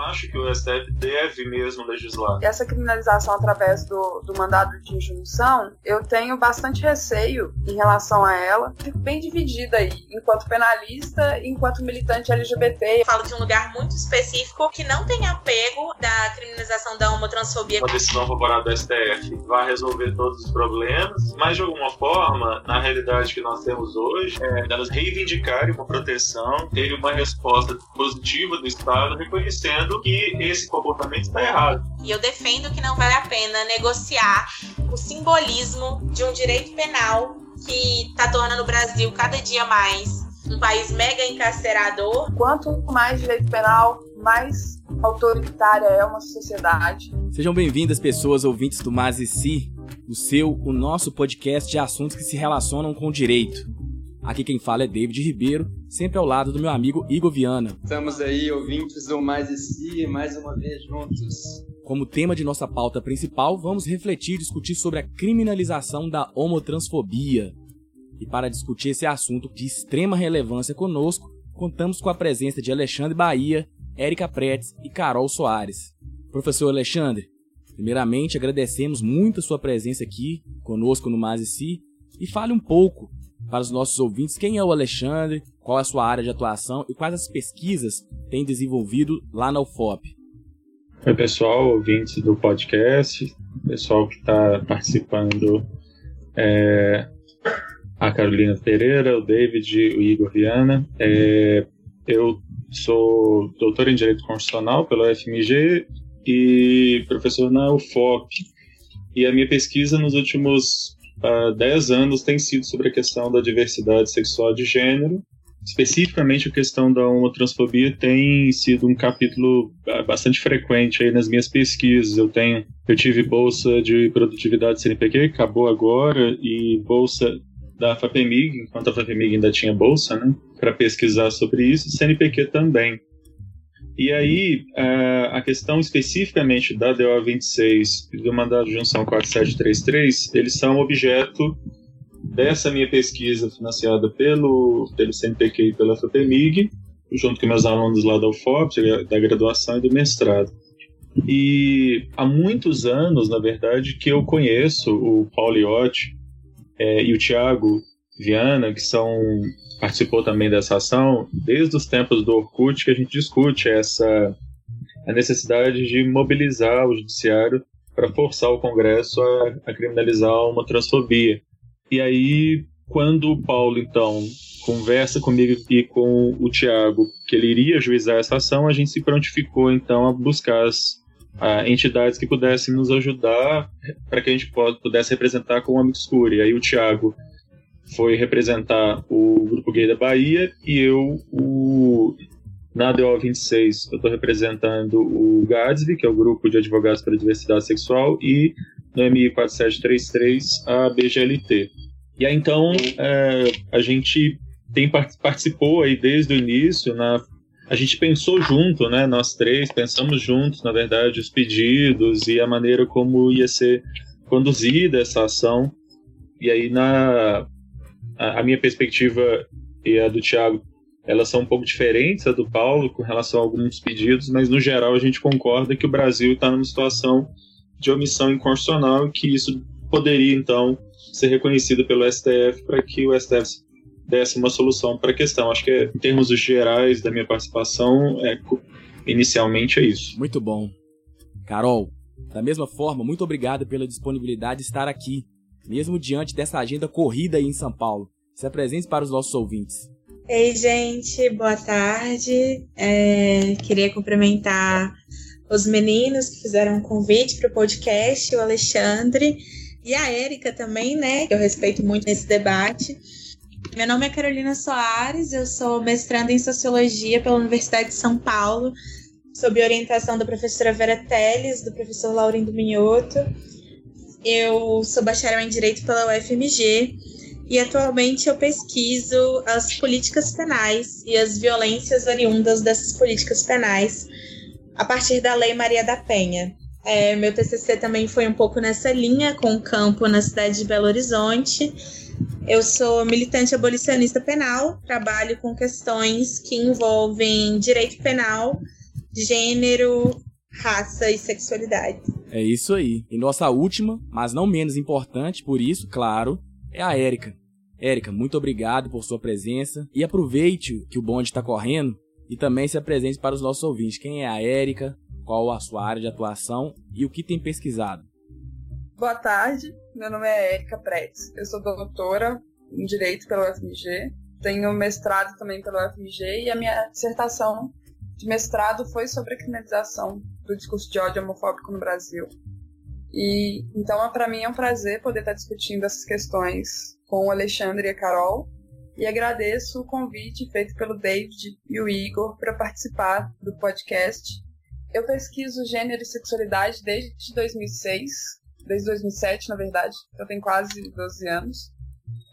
acho que o STF deve mesmo legislar. Essa criminalização através do, do mandado de injunção, eu tenho bastante receio em relação a ela. Fico bem dividida aí, enquanto penalista e enquanto militante LGBT. Eu falo de um lugar muito específico que não tem apego da criminalização da homotransfobia. Uma decisão favorável do STF vai resolver todos os problemas, mas de alguma forma, na realidade que nós temos hoje, é delas reivindicarem uma proteção, ter uma resposta positiva do Estado reconhecendo que esse comportamento está errado. E eu defendo que não vale a pena negociar o simbolismo de um direito penal que está tornando o Brasil cada dia mais um país mega encarcerador. Quanto mais direito penal, mais autoritária é uma sociedade. Sejam bem-vindas, pessoas ouvintes do Mas e Si, o seu, o nosso podcast de assuntos que se relacionam com o direito. Aqui quem fala é David Ribeiro, sempre ao lado do meu amigo Igor Viana. Estamos aí, ouvintes do Mais e Si, mais uma vez juntos. Como tema de nossa pauta principal, vamos refletir e discutir sobre a criminalização da homotransfobia. E para discutir esse assunto de extrema relevância conosco, contamos com a presença de Alexandre Bahia, Érica Pretes e Carol Soares. Professor Alexandre, primeiramente agradecemos muito a sua presença aqui conosco no Mais e Si e fale um pouco para os nossos ouvintes quem é o Alexandre, qual é a sua área de atuação e quais as pesquisas tem desenvolvido lá na UFOP. Oi, pessoal, ouvintes do podcast, pessoal que está participando, é, a Carolina Pereira, o David, o Igor Viana. É, eu sou doutor em Direito Constitucional pela UFMG e professor na UFOP. E a minha pesquisa nos últimos uh, 10 anos tem sido sobre a questão da diversidade sexual de gênero. Especificamente a questão da homotransfobia tem sido um capítulo uh, bastante frequente aí nas minhas pesquisas. Eu tenho, eu tive bolsa de produtividade CNPq, acabou agora, e bolsa da FAPEMIG, enquanto a FAPEMIG ainda tinha bolsa, né, para pesquisar sobre isso, CNPq também. E aí, a questão especificamente da DO 26 e do mandado de junção 4733, eles são objeto dessa minha pesquisa financiada pelo, pelo CNPq e pela FAPEMIG, junto com meus alunos lá da UFOP, da graduação e do mestrado. E há muitos anos, na verdade, que eu conheço o Paulo Iotti é, e o Tiago Viana, que são participou também dessa ação, desde os tempos do Orkut que a gente discute essa a necessidade de mobilizar o judiciário para forçar o Congresso a, a criminalizar uma transfobia. E aí, quando o Paulo, então, conversa comigo e com o Tiago que ele iria juizar essa ação, a gente se prontificou, então, a buscar as a, entidades que pudessem nos ajudar para que a gente pudesse representar com Amigo Escuro. E aí o Tiago foi representar o Grupo Gay da Bahia e eu, o, na DO 26, eu estou representando o GADSB, que é o Grupo de Advogados pela Diversidade Sexual, e no MI 4733, a BGLT. E aí, então, é, a gente tem, participou aí desde o início na a gente pensou junto, né? Nós três pensamos juntos, na verdade, os pedidos e a maneira como ia ser conduzida essa ação. E aí, na a, minha perspectiva e a do Tiago, elas são um pouco diferentes a do Paulo com relação a alguns pedidos, mas no geral a gente concorda que o Brasil está numa situação de omissão inconstitucional e que isso poderia então ser reconhecido pelo STF para que o STF desse uma solução para a questão. Acho que, em termos gerais da minha participação, é, inicialmente é isso. Muito bom. Carol, da mesma forma, muito obrigado pela disponibilidade de estar aqui, mesmo diante dessa agenda corrida aí em São Paulo. Se apresente para os nossos ouvintes. Ei, gente, boa tarde. É, queria cumprimentar os meninos que fizeram um convite para o podcast, o Alexandre e a Érica também, né? Que eu respeito muito nesse debate. Meu nome é Carolina Soares, eu sou mestranda em Sociologia pela Universidade de São Paulo, sob orientação da professora Vera Teles, do professor Laurindo Minhoto. Eu sou bacharel em Direito pela UFMG e atualmente eu pesquiso as políticas penais e as violências oriundas dessas políticas penais a partir da Lei Maria da Penha. É, meu TCC também foi um pouco nessa linha, com o campo na cidade de Belo Horizonte eu sou militante abolicionista penal, trabalho com questões que envolvem direito penal gênero, raça e sexualidade. É isso aí. E nossa última, mas não menos importante, por isso, claro, é a Érica. Érica, muito obrigado por sua presença e aproveite que o bonde está correndo e também se apresente para os nossos ouvintes. Quem é a Érica? Qual a sua área de atuação e o que tem pesquisado? Boa tarde, meu nome é Érica Pretz. Eu sou doutora em Direito pela UFMG, tenho mestrado também pela UFMG e a minha dissertação de mestrado foi sobre a criminalização do discurso de ódio homofóbico no Brasil. E então, para mim é um prazer poder estar discutindo essas questões com o Alexandre e a Carol. E agradeço o convite feito pelo David e o Igor para participar do podcast. Eu pesquiso gênero e sexualidade desde 2006, desde 2007, na verdade. Eu tenho quase 12 anos.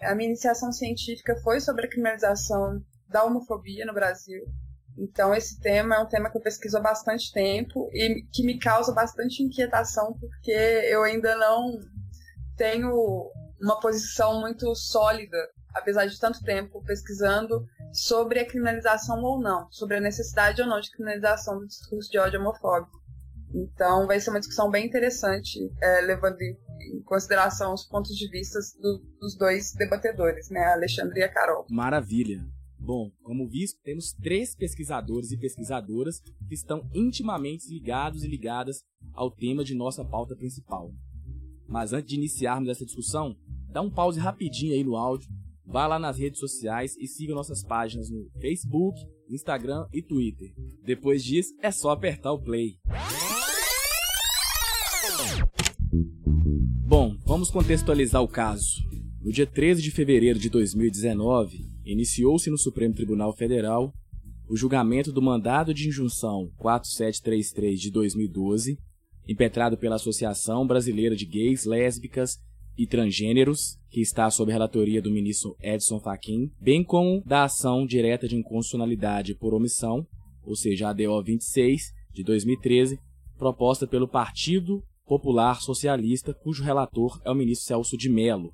A minha iniciação científica foi sobre a criminalização da homofobia no Brasil então, esse tema é um tema que eu pesquiso há bastante tempo e que me causa bastante inquietação, porque eu ainda não tenho uma posição muito sólida, apesar de tanto tempo pesquisando, sobre a criminalização ou não, sobre a necessidade ou não de criminalização do discurso de ódio homofóbico. Então, vai ser uma discussão bem interessante, é, levando em consideração os pontos de vista do, dos dois debatedores, né, a Alexandre e a Carol. Maravilha. Bom, como visto, temos três pesquisadores e pesquisadoras que estão intimamente ligados e ligadas ao tema de nossa pauta principal. Mas antes de iniciarmos essa discussão, dá um pause rapidinho aí no áudio, vá lá nas redes sociais e siga nossas páginas no Facebook, Instagram e Twitter. Depois disso, é só apertar o play. Bom, vamos contextualizar o caso. No dia 13 de fevereiro de 2019, iniciou-se no Supremo Tribunal Federal o julgamento do mandado de injunção 4733 de 2012, impetrado pela Associação Brasileira de Gays, Lésbicas e Transgêneros, que está sob relatoria do ministro Edson Fachin, bem como da ação direta de inconstitucionalidade por omissão, ou seja, a ADO 26 de 2013, proposta pelo Partido Popular Socialista, cujo relator é o ministro Celso de Mello,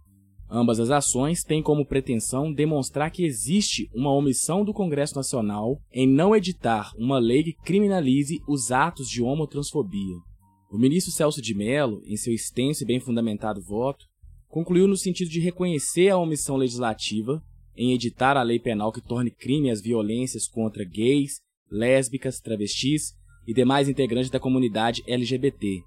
Ambas as ações têm como pretensão demonstrar que existe uma omissão do Congresso Nacional em não editar uma lei que criminalize os atos de homotransfobia. O ministro Celso de Mello, em seu extenso e bem fundamentado voto, concluiu no sentido de reconhecer a omissão legislativa em editar a lei penal que torne crime as violências contra gays, lésbicas, travestis e demais integrantes da comunidade LGBT,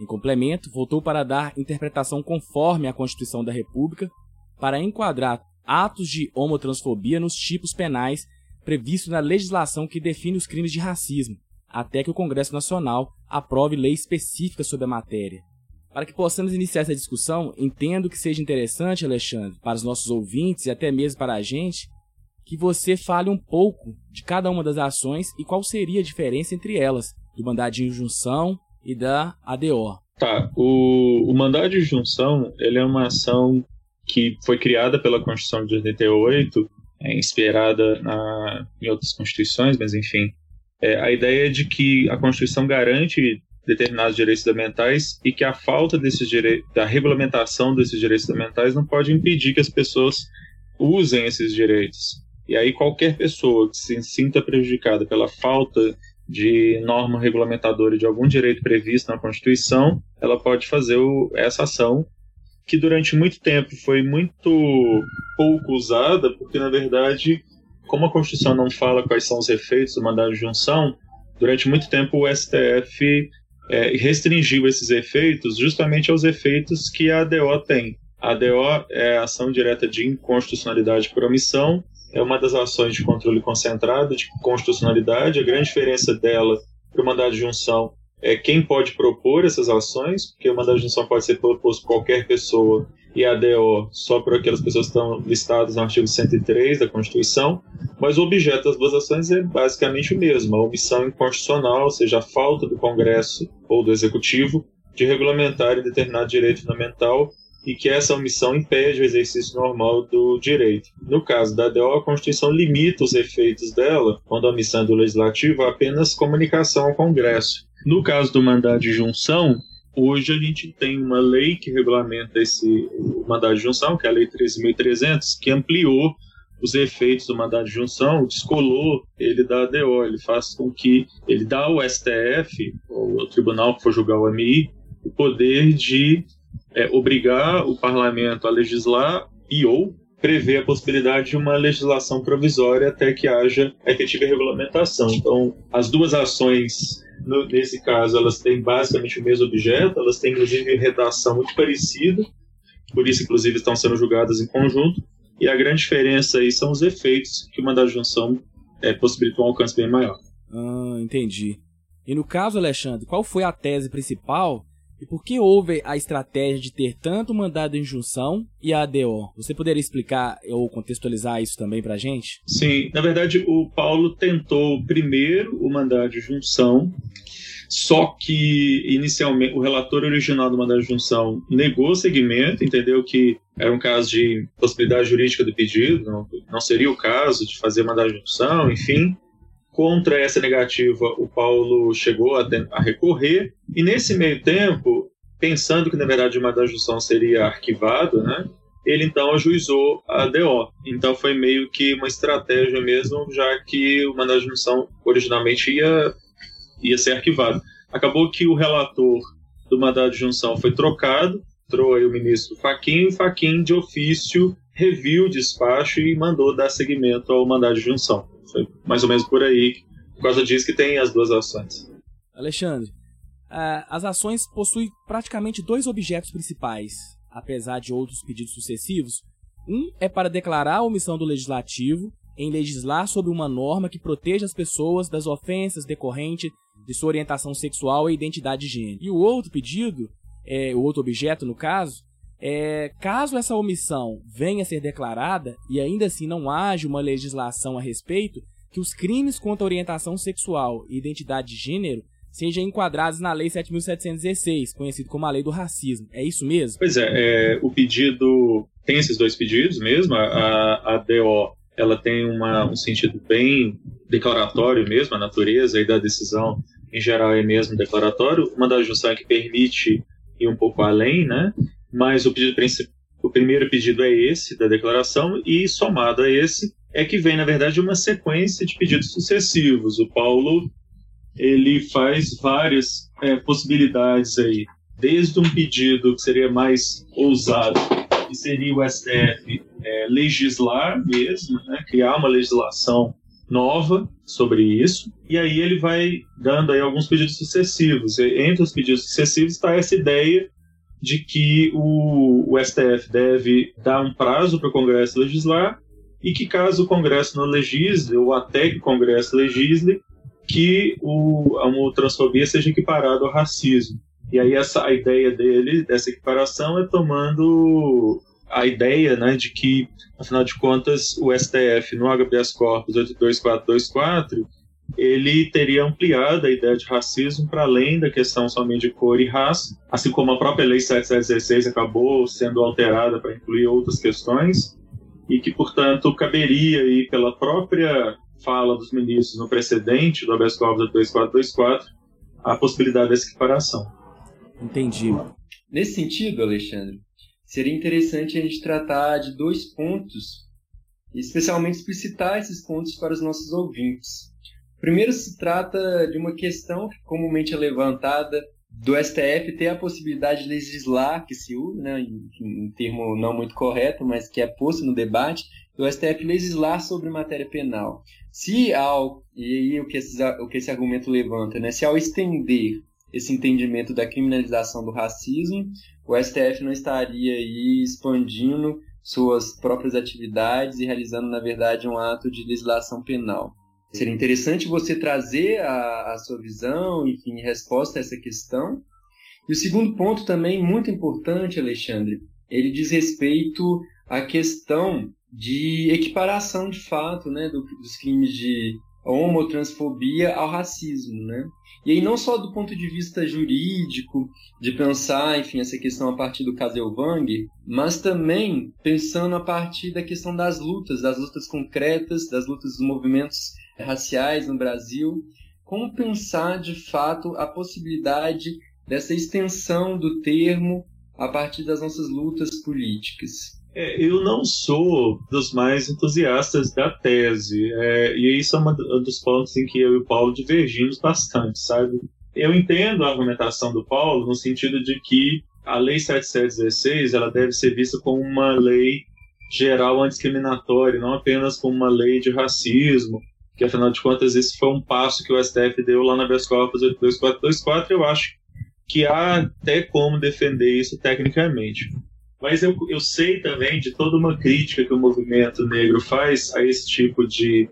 em complemento, voltou para dar interpretação conforme a Constituição da República para enquadrar atos de homotransfobia nos tipos penais previstos na legislação que define os crimes de racismo, até que o Congresso Nacional aprove lei específica sobre a matéria. Para que possamos iniciar essa discussão, entendo que seja interessante, Alexandre, para os nossos ouvintes e até mesmo para a gente, que você fale um pouco de cada uma das ações e qual seria a diferença entre elas, do mandado de injunção e da ADO. Tá, o, o mandado de junção ele é uma ação que foi criada pela Constituição de 88, é, inspirada na, em outras constituições, mas enfim. É, a ideia é de que a Constituição garante determinados direitos fundamentais e que a falta desses da regulamentação desses direitos fundamentais não pode impedir que as pessoas usem esses direitos. E aí qualquer pessoa que se sinta prejudicada pela falta de norma regulamentadora de algum direito previsto na Constituição, ela pode fazer o, essa ação, que durante muito tempo foi muito pouco usada, porque na verdade, como a Constituição não fala quais são os efeitos do mandado de junção, durante muito tempo o STF é, restringiu esses efeitos justamente aos efeitos que a ADO tem. A ADO é ação direta de inconstitucionalidade por omissão, é uma das ações de controle concentrado de constitucionalidade. A grande diferença dela para o mandado de junção é quem pode propor essas ações, porque o mandado de junção pode ser proposto por qualquer pessoa e a ADO só por aquelas pessoas que estão listadas no artigo 103 da Constituição, mas o objeto das duas ações é basicamente o mesmo, a omissão inconstitucional, ou seja, a falta do Congresso ou do Executivo de regulamentar determinado direito fundamental e que essa omissão impede o exercício normal do direito. No caso da DO, a Constituição limita os efeitos dela, quando a omissão é do Legislativo, apenas comunicação ao Congresso. No caso do mandado de junção, hoje a gente tem uma lei que regulamenta esse mandado de junção, que é a Lei 13.300, que ampliou os efeitos do mandado de junção, descolou ele da ADO, ele faz com que ele dá ao STF, ou ao tribunal que for julgar o AMI, o poder de é, obrigar o parlamento a legislar e ou prever a possibilidade de uma legislação provisória até que haja efetiva regulamentação. Então, as duas ações no, nesse caso, elas têm basicamente o mesmo objeto, elas têm inclusive redação muito parecida, por isso, inclusive, estão sendo julgadas em conjunto. E a grande diferença aí são os efeitos que mandado de junção é, possibilita um alcance bem maior. Ah, entendi. E no caso, Alexandre, qual foi a tese principal e por que houve a estratégia de ter tanto mandado de injunção e a ADO? Você poderia explicar ou contextualizar isso também para a gente? Sim, na verdade o Paulo tentou primeiro o mandado de junção só que, inicialmente, o relator original do mandado de junção negou o segmento, entendeu que era um caso de possibilidade jurídica do pedido, não, não seria o caso de fazer mandado de junção, enfim. Contra essa negativa, o Paulo chegou a, a recorrer, e nesse meio tempo, pensando que, na verdade, mandado de junção seria arquivado, né? ele então ajuizou a DO. Então foi meio que uma estratégia mesmo, já que o mandado de originalmente ia ia ser arquivado. Acabou que o relator do mandado de junção foi trocado, entrou aí o ministro Faquim, e Faquim, de ofício, reviu o despacho e mandou dar seguimento ao mandado de junção. Foi mais ou menos por aí, por causa disso que tem as duas ações. Alexandre, as ações possuem praticamente dois objetos principais, apesar de outros pedidos sucessivos. Um é para declarar a omissão do legislativo em legislar sobre uma norma que proteja as pessoas das ofensas decorrentes de sua orientação sexual e identidade de gênero. E o outro pedido, é, o outro objeto no caso, é caso essa omissão venha a ser declarada e ainda assim não haja uma legislação a respeito, que os crimes contra orientação sexual e identidade de gênero sejam enquadrados na Lei 7.716, conhecido como a Lei do Racismo. É isso mesmo? Pois é, é o pedido tem esses dois pedidos mesmo. A, a DO ela tem uma, um sentido bem declaratório mesmo, a natureza e da decisão em geral é mesmo declaratório, uma das junção é que permite ir um pouco além, né? Mas o pedido o primeiro pedido é esse da declaração e somado a esse é que vem na verdade uma sequência de pedidos sucessivos. O Paulo ele faz várias é, possibilidades aí, desde um pedido que seria mais ousado, que seria o STF é, legislar mesmo, né? criar uma legislação nova sobre isso, e aí ele vai dando aí alguns pedidos sucessivos. Entre os pedidos sucessivos está essa ideia de que o, o STF deve dar um prazo para o Congresso legislar e que caso o Congresso não legisle, ou até que o Congresso legisle, que o, a homotransfobia seja equiparada ao racismo. E aí essa a ideia dele, dessa equiparação, é tomando a ideia né, de que, afinal de contas, o STF, no habeas corpus 82424, ele teria ampliado a ideia de racismo para além da questão somente de cor e raça, assim como a própria Lei 7716 acabou sendo alterada para incluir outras questões, e que, portanto, caberia aí pela própria fala dos ministros no precedente do habeas corpus 2424 a possibilidade dessa equiparação. Entendi. Nesse sentido, Alexandre, seria interessante a gente tratar de dois pontos, especialmente explicitar esses pontos para os nossos ouvintes. Primeiro se trata de uma questão que comumente é levantada do STF ter a possibilidade de legislar, que se usa, né, em, termo não muito correto, mas que é posto no debate, do STF legislar sobre matéria penal. Se ao, e aí o que, esse, o que esse argumento levanta, né, se ao estender esse entendimento da criminalização do racismo, o STF não estaria aí expandindo suas próprias atividades e realizando, na verdade, um ato de legislação penal. Seria interessante você trazer a, a sua visão, enfim, resposta a essa questão. E o segundo ponto também muito importante, Alexandre, ele diz respeito à questão de equiparação de fato né, do, dos crimes de homotransfobia ao racismo, né? E aí não só do ponto de vista jurídico, de pensar, enfim, essa questão a partir do caso Elvang, mas também pensando a partir da questão das lutas, das lutas concretas, das lutas dos movimentos raciais no Brasil, como pensar de fato a possibilidade dessa extensão do termo a partir das nossas lutas políticas. É, eu não sou dos mais entusiastas da tese, é, e isso é um dos pontos em que eu e o Paulo divergimos bastante, sabe? Eu entendo a argumentação do Paulo no sentido de que a Lei 7716 ela deve ser vista como uma lei geral antidiscriminatória, não apenas como uma lei de racismo, que afinal de contas esse foi um passo que o STF deu lá na corpus 82424, eu acho que há até como defender isso tecnicamente. Mas eu, eu sei também de toda uma crítica que o movimento negro faz a esse tipo de,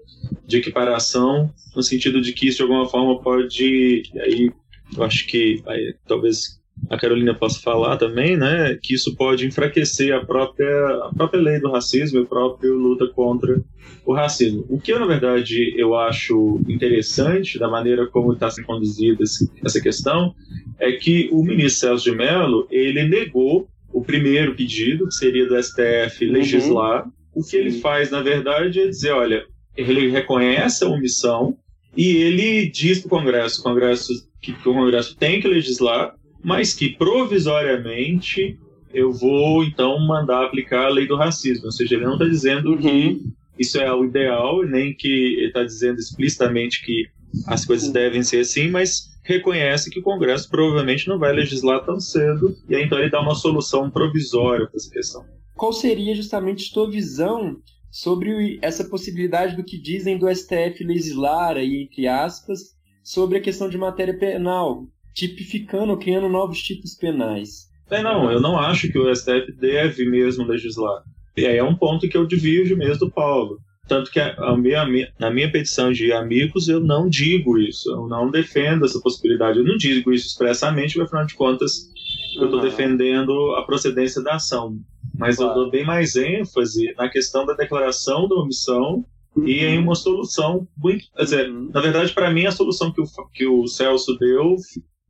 de equiparação, no sentido de que isso de alguma forma pode. Aí, eu acho que aí, talvez a Carolina possa falar também, né, que isso pode enfraquecer a própria, a própria lei do racismo e a própria luta contra o racismo. O que eu, na verdade, eu acho interessante da maneira como está sendo conduzida essa questão é que o ministro Celso de Mello, ele negou o primeiro pedido, que seria do STF uhum. legislar. Uhum. O que ele faz, na verdade, é dizer, olha, ele reconhece a omissão e ele diz para o Congresso, Congresso que o Congresso tem que legislar, mas que provisoriamente eu vou então mandar aplicar a lei do racismo. Ou seja, ele não está dizendo uhum. que isso é o ideal, nem que ele está dizendo explicitamente que as coisas devem ser assim, mas reconhece que o Congresso provavelmente não vai legislar tão cedo, e aí então ele dá uma solução provisória para essa questão. Qual seria justamente sua visão sobre essa possibilidade do que dizem do STF legislar, aí, entre aspas, sobre a questão de matéria penal, tipificando, criando novos tipos penais? É, não, eu não acho que o STF deve mesmo legislar. E aí é um ponto que eu divirjo mesmo do Paulo. Tanto que a, a minha, na minha petição de amigos eu não digo isso, eu não defendo essa possibilidade, eu não digo isso expressamente, porque afinal de contas eu estou defendendo a procedência da ação. Mas claro. eu dou bem mais ênfase na questão da declaração da omissão uhum. e em uma solução muito. Quer dizer, uhum. na verdade, para mim, a solução que o, que o Celso deu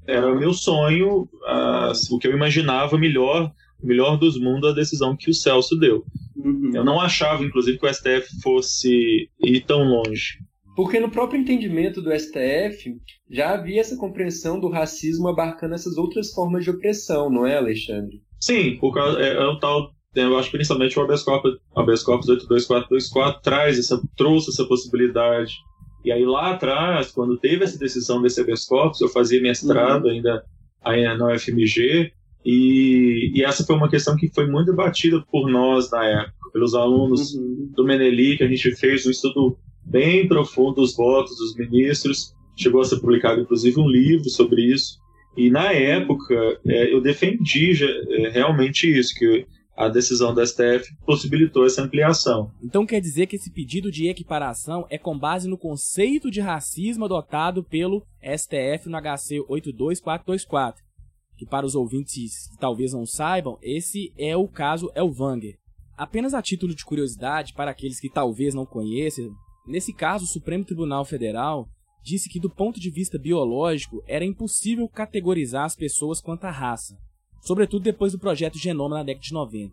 era o meu sonho, uh, o que eu imaginava melhor, melhor dos mundos, a decisão que o Celso deu. Uhum. Eu não achava, inclusive, que o STF fosse ir tão longe. Porque no próprio entendimento do STF já havia essa compreensão do racismo abarcando essas outras formas de opressão, não é, Alexandre? Sim, por causa, é, é o tal eu acho principalmente o habeas corpus, habeas corpus 82424 traz essa, trouxe essa possibilidade. E aí lá atrás, quando teve essa decisão desse habeas corpus, eu fazia mestrado uhum. ainda, ainda na UFMG, e, e, essa foi uma questão que foi muito debatida por nós na época, pelos alunos uhum. do Meneli, que a gente fez um estudo bem profundo dos votos dos ministros. Chegou a ser publicado, inclusive, um livro sobre isso. E na época, é, eu defendi já, é, realmente isso, que a decisão do STF possibilitou essa ampliação. Então quer dizer que esse pedido de equiparação é com base no conceito de racismo adotado pelo STF no HC 82424 que para os ouvintes que talvez não saibam, esse é o caso Elvanger. Apenas a título de curiosidade, para aqueles que talvez não conheçam, nesse caso o Supremo Tribunal Federal disse que do ponto de vista biológico era impossível categorizar as pessoas quanto à raça, sobretudo depois do projeto Genoma na década de 90.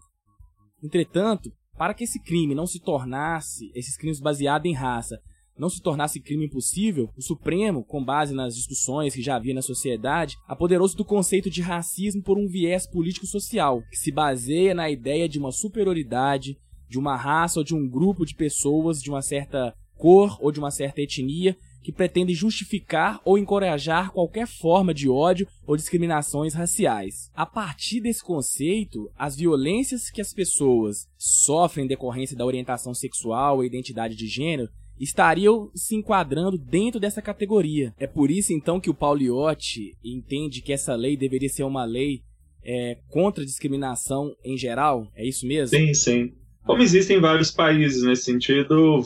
Entretanto, para que esse crime não se tornasse, esses crimes baseados em raça, não se tornasse crime impossível, o Supremo, com base nas discussões que já havia na sociedade, apoderou-se do conceito de racismo por um viés político-social, que se baseia na ideia de uma superioridade de uma raça ou de um grupo de pessoas de uma certa cor ou de uma certa etnia que pretende justificar ou encorajar qualquer forma de ódio ou discriminações raciais. A partir desse conceito, as violências que as pessoas sofrem em decorrência da orientação sexual ou identidade de gênero estariam se enquadrando dentro dessa categoria. É por isso então que o Pauliotti entende que essa lei deveria ser uma lei é, contra a discriminação em geral? É isso mesmo? Sim, sim. Como existem vários países nesse sentido,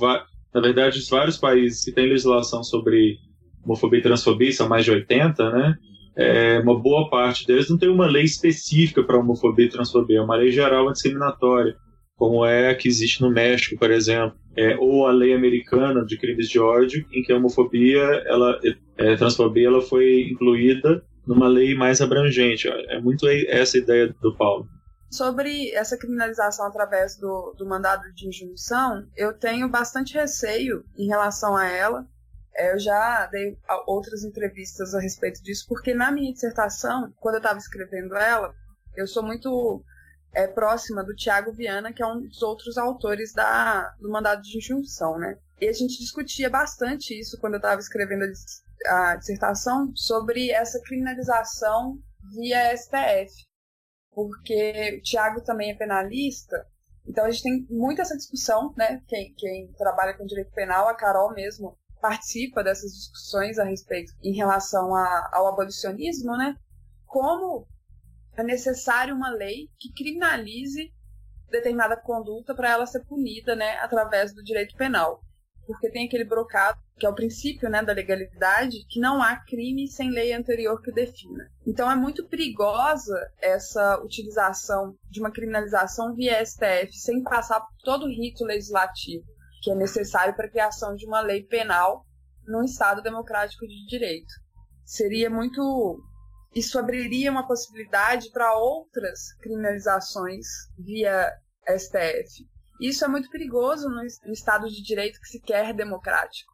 na verdade, vários países que têm legislação sobre homofobia e transfobia, são mais de 80, né? É, uma boa parte deles não tem uma lei específica para homofobia e transfobia, é uma lei geral discriminatória como é a que existe no México, por exemplo, é, ou a lei americana de crimes de ódio, em que a homofobia, ela, é, a transfobia, ela foi incluída numa lei mais abrangente. É muito essa ideia do Paulo. Sobre essa criminalização através do, do mandado de injunção, eu tenho bastante receio em relação a ela. É, eu já dei outras entrevistas a respeito disso, porque na minha dissertação, quando eu estava escrevendo ela, eu sou muito é próxima do Tiago Viana, que é um dos outros autores da, do mandado de injunção, né? E a gente discutia bastante isso quando eu estava escrevendo a, a dissertação sobre essa criminalização via STF, porque o Tiago também é penalista, então a gente tem muito essa discussão, né? Quem, quem trabalha com direito penal, a Carol mesmo participa dessas discussões a respeito em relação a, ao abolicionismo, né? Como é necessário uma lei que criminalize determinada conduta para ela ser punida, né, através do direito penal. Porque tem aquele brocado, que é o princípio né, da legalidade, que não há crime sem lei anterior que o defina. Então é muito perigosa essa utilização de uma criminalização via STF sem passar por todo o rito legislativo que é necessário para a criação de uma lei penal num Estado democrático de direito. Seria muito isso abriria uma possibilidade para outras criminalizações via STF. Isso é muito perigoso no, Estado de Direito que se quer democrático,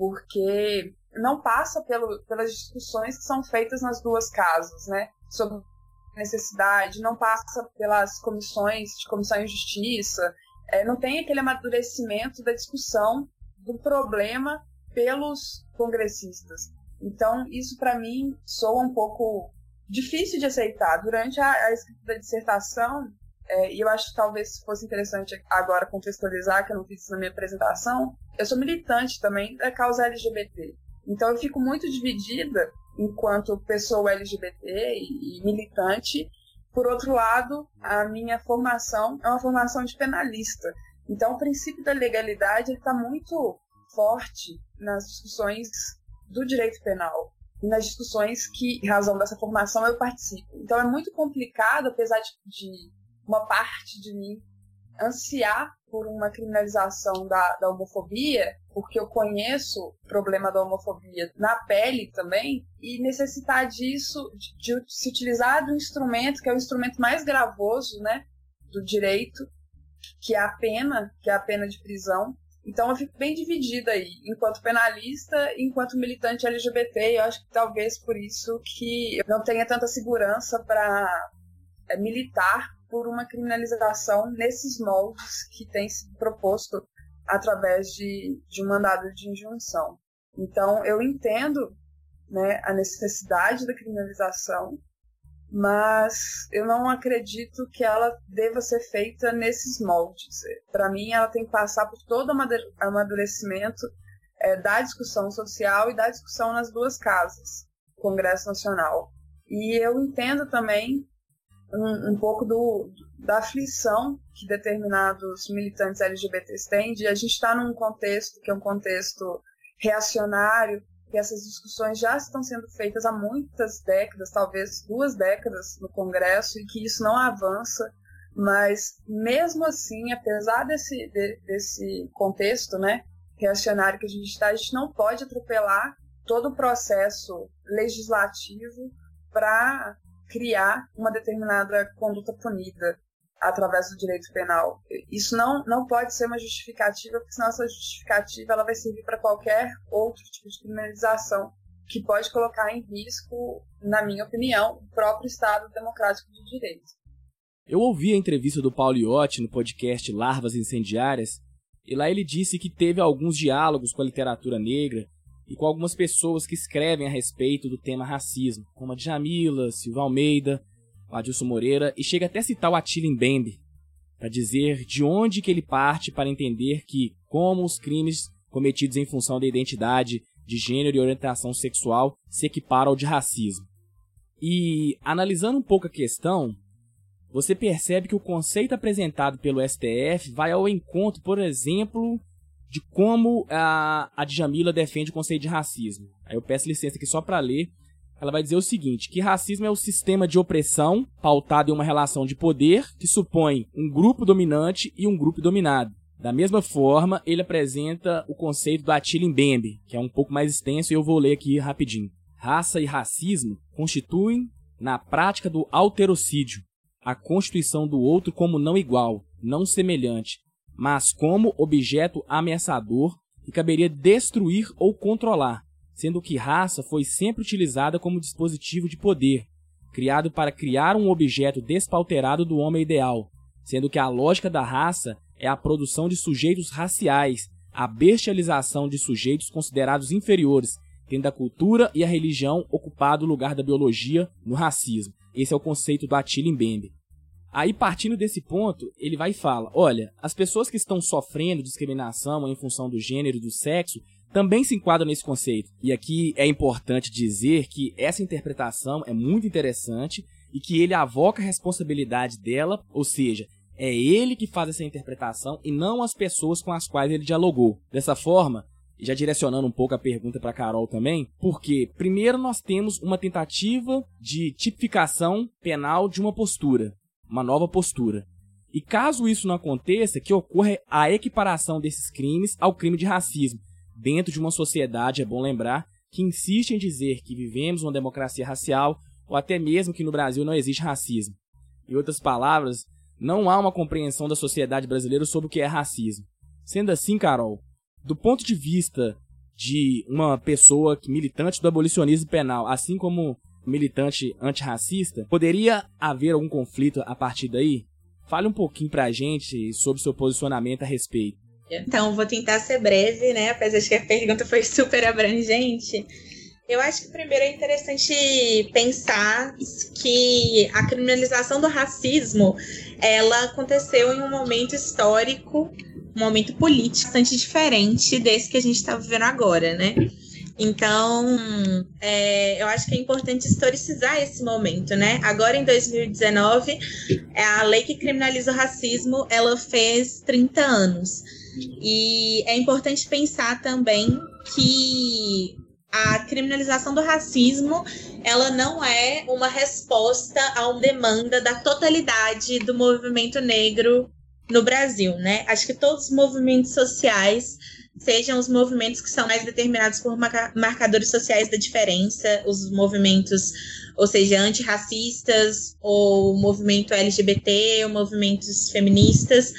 porque não passa pelo, pelas discussões que são feitas nas duas casas, né? Sobre necessidade, não passa pelas comissões de comissão de justiça, é, não tem aquele amadurecimento da discussão do problema pelos congressistas. Então, isso para mim soa um pouco difícil de aceitar. Durante a, a escrita da dissertação, é, e eu acho que talvez fosse interessante agora contextualizar, que eu não fiz isso na minha apresentação, eu sou militante também da causa LGBT. Então, eu fico muito dividida enquanto pessoa LGBT e, militante. Por outro lado, a minha formação é uma formação de penalista. Então, o princípio da legalidade está muito forte nas discussões do direito penal e nas discussões que, em razão dessa formação, eu participo. Então é muito complicado, apesar de, de uma parte de mim ansiar por uma criminalização da, da homofobia, porque eu conheço o problema da homofobia na pele também, e necessitar disso, de, de se utilizar do instrumento, que é o instrumento mais gravoso né, do direito, que é a pena, que é a pena de prisão, então eu fico bem dividida aí, enquanto penalista e enquanto militante LGBT. Eu acho que talvez por isso que eu não tenha tanta segurança para é, militar por uma criminalização nesses moldes que tem sido proposto através de, de um mandado de injunção. Então eu entendo né, a necessidade da criminalização, mas eu não acredito que ela deva ser feita nesses moldes. Para mim, ela tem que passar por todo o amadurecimento é, da discussão social e da discussão nas duas casas, Congresso Nacional. E eu entendo também um, um pouco do, da aflição que determinados militantes LGBTs têm de a gente estar tá num contexto que é um contexto reacionário, que essas discussões já estão sendo feitas há muitas décadas, talvez duas décadas no Congresso, e que isso não avança. Mas, mesmo assim, apesar desse, de, desse contexto né, reacionário que a gente está, a gente não pode atropelar todo o processo legislativo para criar uma determinada conduta punida através do direito penal. Isso não, não pode ser uma justificativa, porque senão essa justificativa ela vai servir para qualquer outro tipo de criminalização que pode colocar em risco, na minha opinião, o próprio Estado democrático de direito. Eu ouvi a entrevista do Paulo Iotti no podcast Larvas Incendiárias, e lá ele disse que teve alguns diálogos com a literatura negra e com algumas pessoas que escrevem a respeito do tema racismo, como a Djamila, Silva Almeida, o Adilson Moreira, e chega até a citar o Attila Mbembe, para dizer de onde que ele parte para entender que, como os crimes cometidos em função da identidade de gênero e orientação sexual se equiparam ao de racismo. E, analisando um pouco a questão, você percebe que o conceito apresentado pelo STF vai ao encontro, por exemplo, de como a, a Djamila defende o conceito de racismo. Aí eu peço licença aqui só para ler ela vai dizer o seguinte: que racismo é o sistema de opressão pautado em uma relação de poder que supõe um grupo dominante e um grupo dominado. Da mesma forma, ele apresenta o conceito do Attila Mbembe, que é um pouco mais extenso e eu vou ler aqui rapidinho. Raça e racismo constituem, na prática do alterocídio, a constituição do outro como não igual, não semelhante, mas como objeto ameaçador que caberia destruir ou controlar, sendo que raça foi sempre utilizada como dispositivo de poder, criado para criar um objeto despauterado do homem ideal, sendo que a lógica da raça é a produção de sujeitos raciais, a bestialização de sujeitos considerados inferiores, tendo a cultura e a religião ocupado o lugar da biologia no racismo. Esse é o conceito do Attila Mbembe. Aí, partindo desse ponto, ele vai e fala: olha, as pessoas que estão sofrendo discriminação em função do gênero e do sexo também se enquadram nesse conceito. E aqui é importante dizer que essa interpretação é muito interessante e que ele avoca a responsabilidade dela, ou seja, é ele que faz essa interpretação e não as pessoas com as quais ele dialogou. Dessa forma, já direcionando um pouco a pergunta para Carol também, porque primeiro nós temos uma tentativa de tipificação penal de uma postura, uma nova postura. E caso isso não aconteça, que ocorra a equiparação desses crimes ao crime de racismo, dentro de uma sociedade, é bom lembrar, que insiste em dizer que vivemos uma democracia racial ou até mesmo que no Brasil não existe racismo. Em outras palavras, não há uma compreensão da sociedade brasileira sobre o que é racismo. Sendo assim, Carol, do ponto de vista de uma pessoa militante do abolicionismo penal, assim como militante antirracista, poderia haver algum conflito a partir daí? Fale um pouquinho pra gente sobre seu posicionamento a respeito. Então, vou tentar ser breve, né? Apesar de que a pergunta foi super abrangente. Eu acho que primeiro é interessante pensar que a criminalização do racismo ela aconteceu em um momento histórico, um momento político bastante diferente desse que a gente está vivendo agora, né? Então, é, eu acho que é importante historicizar esse momento, né? Agora, em 2019, é a lei que criminaliza o racismo, ela fez 30 anos. E é importante pensar também que a criminalização do racismo ela não é uma resposta a uma demanda da totalidade do movimento negro no Brasil, né? Acho que todos os movimentos sociais, sejam os movimentos que são mais determinados por marcadores sociais da diferença, os movimentos, ou seja, antirracistas, ou o movimento LGBT, ou movimentos feministas,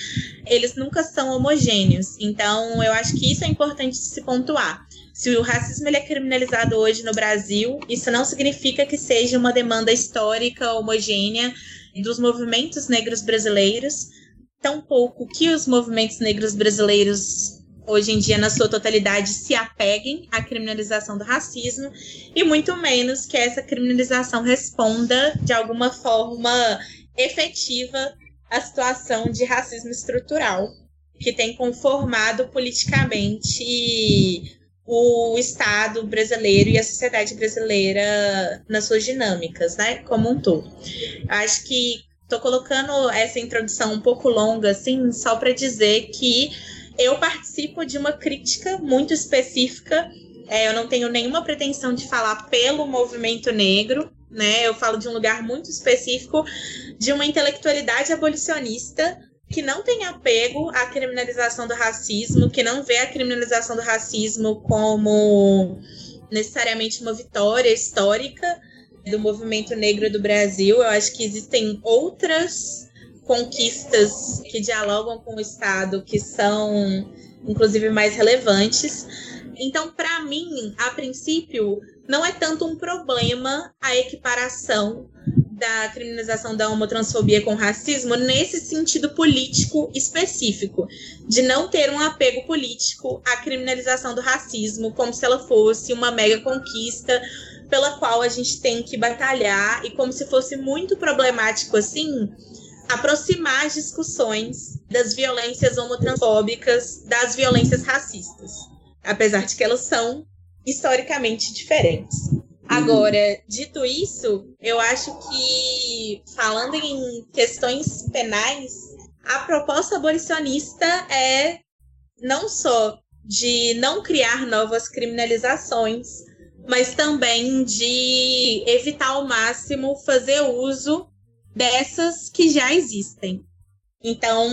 eles nunca são homogêneos. Então, eu acho que isso é importante se pontuar. Se o racismo ele é criminalizado hoje no Brasil, isso não significa que seja uma demanda histórica homogênea dos movimentos negros brasileiros, tampouco que os movimentos negros brasileiros hoje em dia na sua totalidade se apeguem à criminalização do racismo e muito menos que essa criminalização responda de alguma forma efetiva à situação de racismo estrutural que tem conformado politicamente o Estado brasileiro e a sociedade brasileira nas suas dinâmicas, né, como um todo. Acho que estou colocando essa introdução um pouco longa, assim, só para dizer que eu participo de uma crítica muito específica. É, eu não tenho nenhuma pretensão de falar pelo movimento negro, né? Eu falo de um lugar muito específico de uma intelectualidade abolicionista que não tem apego à criminalização do racismo, que não vê a criminalização do racismo como necessariamente uma vitória histórica do movimento negro do Brasil. Eu acho que existem outras conquistas que dialogam com o Estado que são, inclusive, mais relevantes. Então, para mim, a princípio, não é tanto um problema a equiparação da criminalização da homotransfobia com racismo nesse sentido político específico, de não ter um apego político à criminalização do racismo, como se ela fosse uma mega conquista pela qual a gente tem que batalhar e como se fosse muito problemático assim aproximar as discussões das violências homotransfóbicas das violências racistas, apesar de que elas são historicamente diferentes. Agora, dito isso, eu acho que, falando em questões penais, a proposta abolicionista é não só de não criar novas criminalizações, mas também de evitar ao máximo fazer uso dessas que já existem. Então,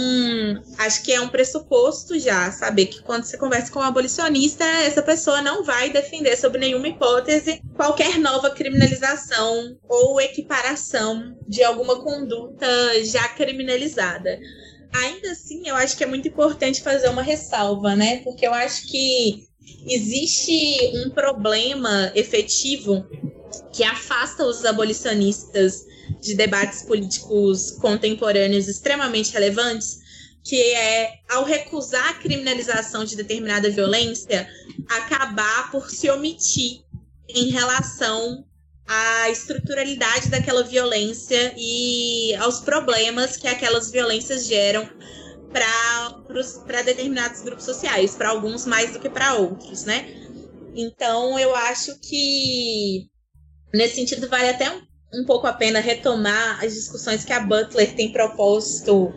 acho que é um pressuposto já saber que quando você conversa com um abolicionista, essa pessoa não vai defender sob nenhuma hipótese qualquer nova criminalização ou equiparação de alguma conduta já criminalizada. Ainda assim, eu acho que é muito importante fazer uma ressalva, né? Porque eu acho que existe um problema efetivo que afasta os abolicionistas de debates políticos contemporâneos extremamente relevantes, que é, ao recusar a criminalização de determinada violência, acabar por se omitir em relação à estruturalidade daquela violência e aos problemas que aquelas violências geram para determinados grupos sociais, para alguns mais do que para outros, né? Então, eu acho que nesse sentido vale até um, um pouco a pena retomar as discussões que a Butler tem proposto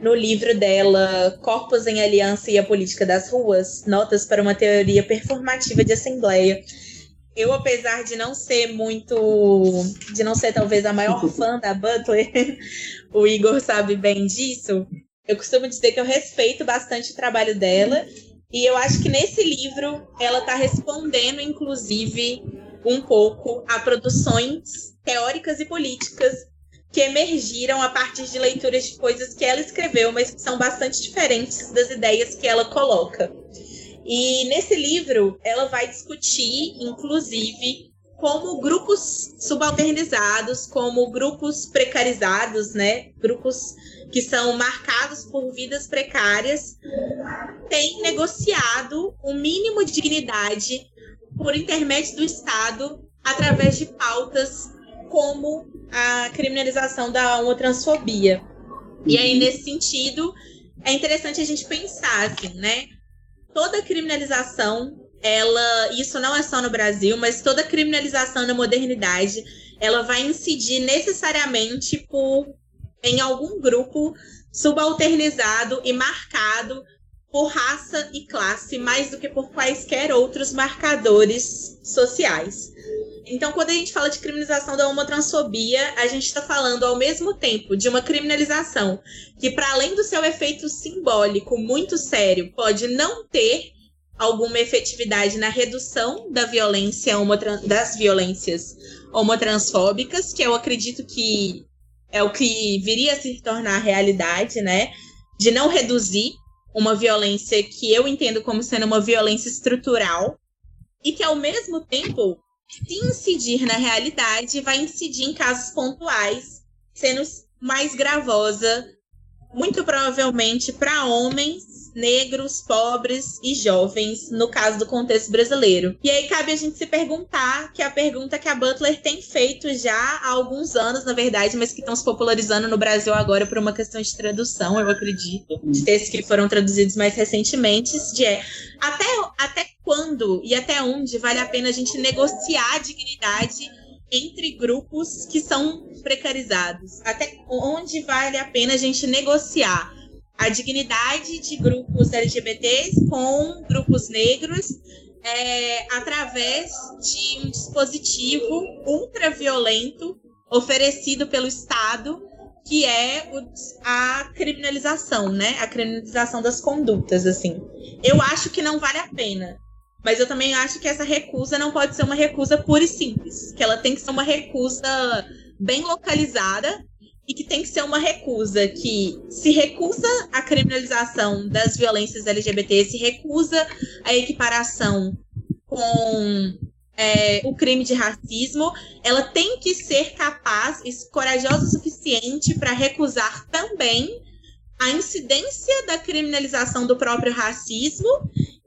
no livro dela Corpos em Aliança e a Política das Ruas, Notas para uma Teoria Performativa de Assembleia. Eu, apesar de não ser muito. de não ser talvez a maior fã da Butler, o Igor sabe bem disso. Eu costumo dizer que eu respeito bastante o trabalho dela. E eu acho que nesse livro ela está respondendo, inclusive, um pouco a produções teóricas e políticas que emergiram a partir de leituras de coisas que ela escreveu, mas que são bastante diferentes das ideias que ela coloca. E nesse livro, ela vai discutir, inclusive, como grupos subalternizados, como grupos precarizados, né? Grupos que são marcados por vidas precárias, têm negociado o um mínimo de dignidade por intermédio do Estado através de pautas como a criminalização da homotransfobia. E aí, nesse sentido, é interessante a gente pensar, assim, né? Toda criminalização, ela, isso não é só no Brasil, mas toda criminalização na modernidade, ela vai incidir necessariamente por em algum grupo subalternizado e marcado por raça e classe mais do que por quaisquer outros marcadores sociais. Então, quando a gente fala de criminalização da homotransfobia, a gente está falando ao mesmo tempo de uma criminalização que, para além do seu efeito simbólico muito sério, pode não ter alguma efetividade na redução da violência das violências homotransfóbicas, que eu acredito que é o que viria a se tornar realidade, né? De não reduzir uma violência que eu entendo como sendo uma violência estrutural e que ao mesmo tempo se incidir na realidade, vai incidir em casos pontuais, sendo mais gravosa, muito provavelmente para homens negros, pobres e jovens, no caso do contexto brasileiro. E aí cabe a gente se perguntar, que é a pergunta que a Butler tem feito já há alguns anos, na verdade, mas que estão se popularizando no Brasil agora por uma questão de tradução, eu acredito, de textos que foram traduzidos mais recentemente, de é até, até quando e até onde vale a pena a gente negociar a dignidade entre grupos que são precarizados? Até onde vale a pena a gente negociar a dignidade de grupos LGBTs com grupos negros é, através de um dispositivo ultraviolento oferecido pelo Estado, que é o, a criminalização, né? A criminalização das condutas, assim. Eu acho que não vale a pena. Mas eu também acho que essa recusa não pode ser uma recusa pura e simples, que ela tem que ser uma recusa bem localizada e que tem que ser uma recusa que se recusa a criminalização das violências LGBT, se recusa a equiparação com é, o crime de racismo, ela tem que ser capaz e corajosa o suficiente para recusar também a incidência da criminalização do próprio racismo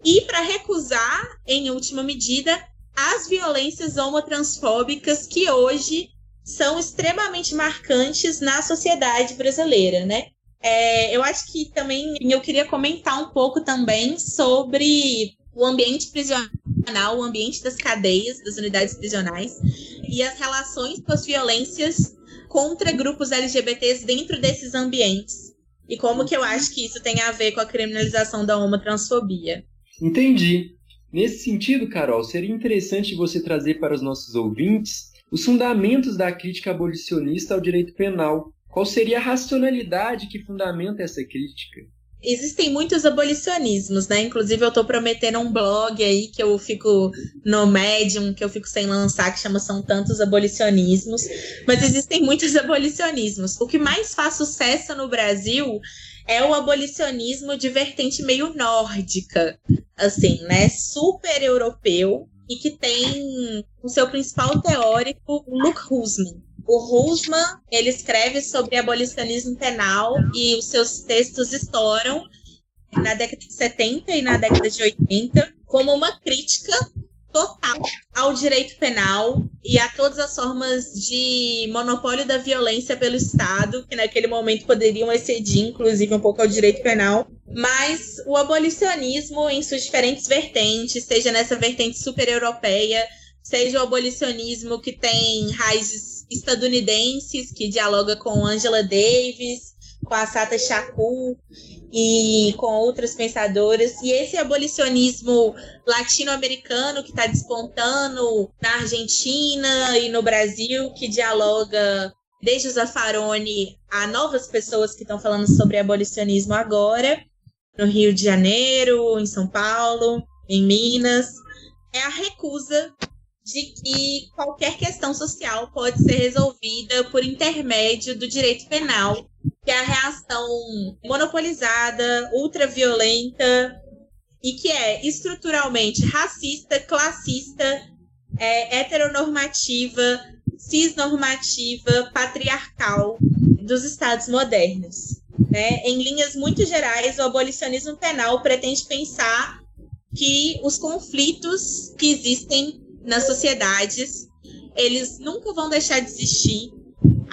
e para recusar, em última medida, as violências homotransfóbicas que hoje são extremamente marcantes na sociedade brasileira, né? É, eu acho que também eu queria comentar um pouco também sobre o ambiente prisional, o ambiente das cadeias, das unidades prisionais e as relações com as violências contra grupos LGBTs dentro desses ambientes. E como que eu acho que isso tem a ver com a criminalização da homotransfobia. Entendi. Nesse sentido, Carol, seria interessante você trazer para os nossos ouvintes os fundamentos da crítica abolicionista ao direito penal. Qual seria a racionalidade que fundamenta essa crítica? Existem muitos abolicionismos, né? Inclusive, eu estou prometendo um blog aí que eu fico no Medium, que eu fico sem lançar, que chama São Tantos Abolicionismos. Mas existem muitos abolicionismos. O que mais faz sucesso no Brasil é o abolicionismo de vertente meio nórdica, assim, né? Super europeu, e que tem o seu principal teórico, Luke Husman. O Husman, ele escreve sobre abolicionismo penal e os seus textos estouram na década de 70 e na década de 80 como uma crítica total ao direito penal e a todas as formas de monopólio da violência pelo Estado, que naquele momento poderiam exceder, inclusive, um pouco ao direito penal. Mas o abolicionismo, em suas diferentes vertentes, seja nessa vertente super europeia, seja o abolicionismo que tem raízes estadunidenses, que dialoga com Angela Davis, com a Sata Shakur e com outras pensadoras. E esse abolicionismo latino-americano que está despontando na Argentina e no Brasil, que dialoga desde o Zaffaroni a novas pessoas que estão falando sobre abolicionismo agora, no Rio de Janeiro, em São Paulo, em Minas, é a recusa de que qualquer questão social pode ser resolvida por intermédio do direito penal que é a reação monopolizada, ultraviolenta e que é estruturalmente racista, classista, é, heteronormativa, cisnormativa, patriarcal dos Estados modernos. Né? Em linhas muito gerais, o abolicionismo penal pretende pensar que os conflitos que existem nas sociedades eles nunca vão deixar de existir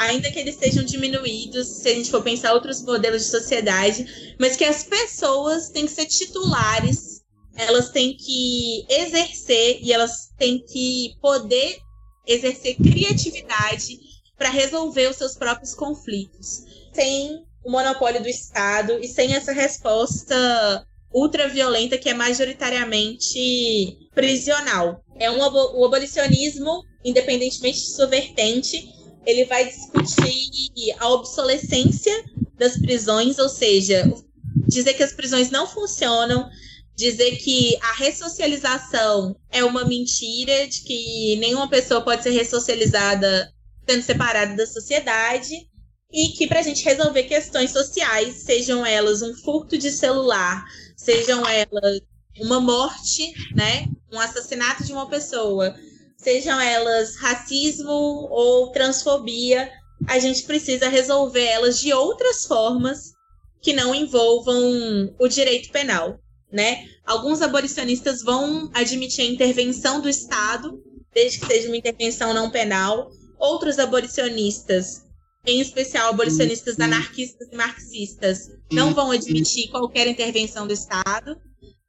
ainda que eles sejam diminuídos, se a gente for pensar outros modelos de sociedade, mas que as pessoas têm que ser titulares, elas têm que exercer e elas têm que poder exercer criatividade para resolver os seus próprios conflitos, sem o monopólio do Estado e sem essa resposta ultraviolenta que é majoritariamente prisional. É um o abolicionismo, independentemente de sua vertente, ele vai discutir a obsolescência das prisões, ou seja, dizer que as prisões não funcionam, dizer que a ressocialização é uma mentira, de que nenhuma pessoa pode ser ressocializada sendo separada da sociedade, e que para a gente resolver questões sociais, sejam elas um furto de celular, sejam elas uma morte, né, um assassinato de uma pessoa, sejam elas racismo ou transfobia, a gente precisa resolver elas de outras formas que não envolvam o direito penal, né? Alguns abolicionistas vão admitir a intervenção do Estado, desde que seja uma intervenção não penal. Outros abolicionistas, em especial abolicionistas anarquistas e marxistas, não vão admitir qualquer intervenção do Estado.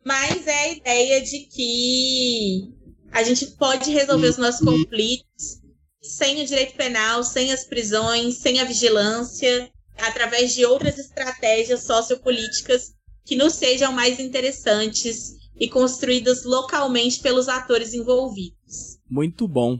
Mas é a ideia de que a gente pode resolver os nossos conflitos sem o direito penal, sem as prisões, sem a vigilância, através de outras estratégias sociopolíticas que nos sejam mais interessantes e construídas localmente pelos atores envolvidos. Muito bom.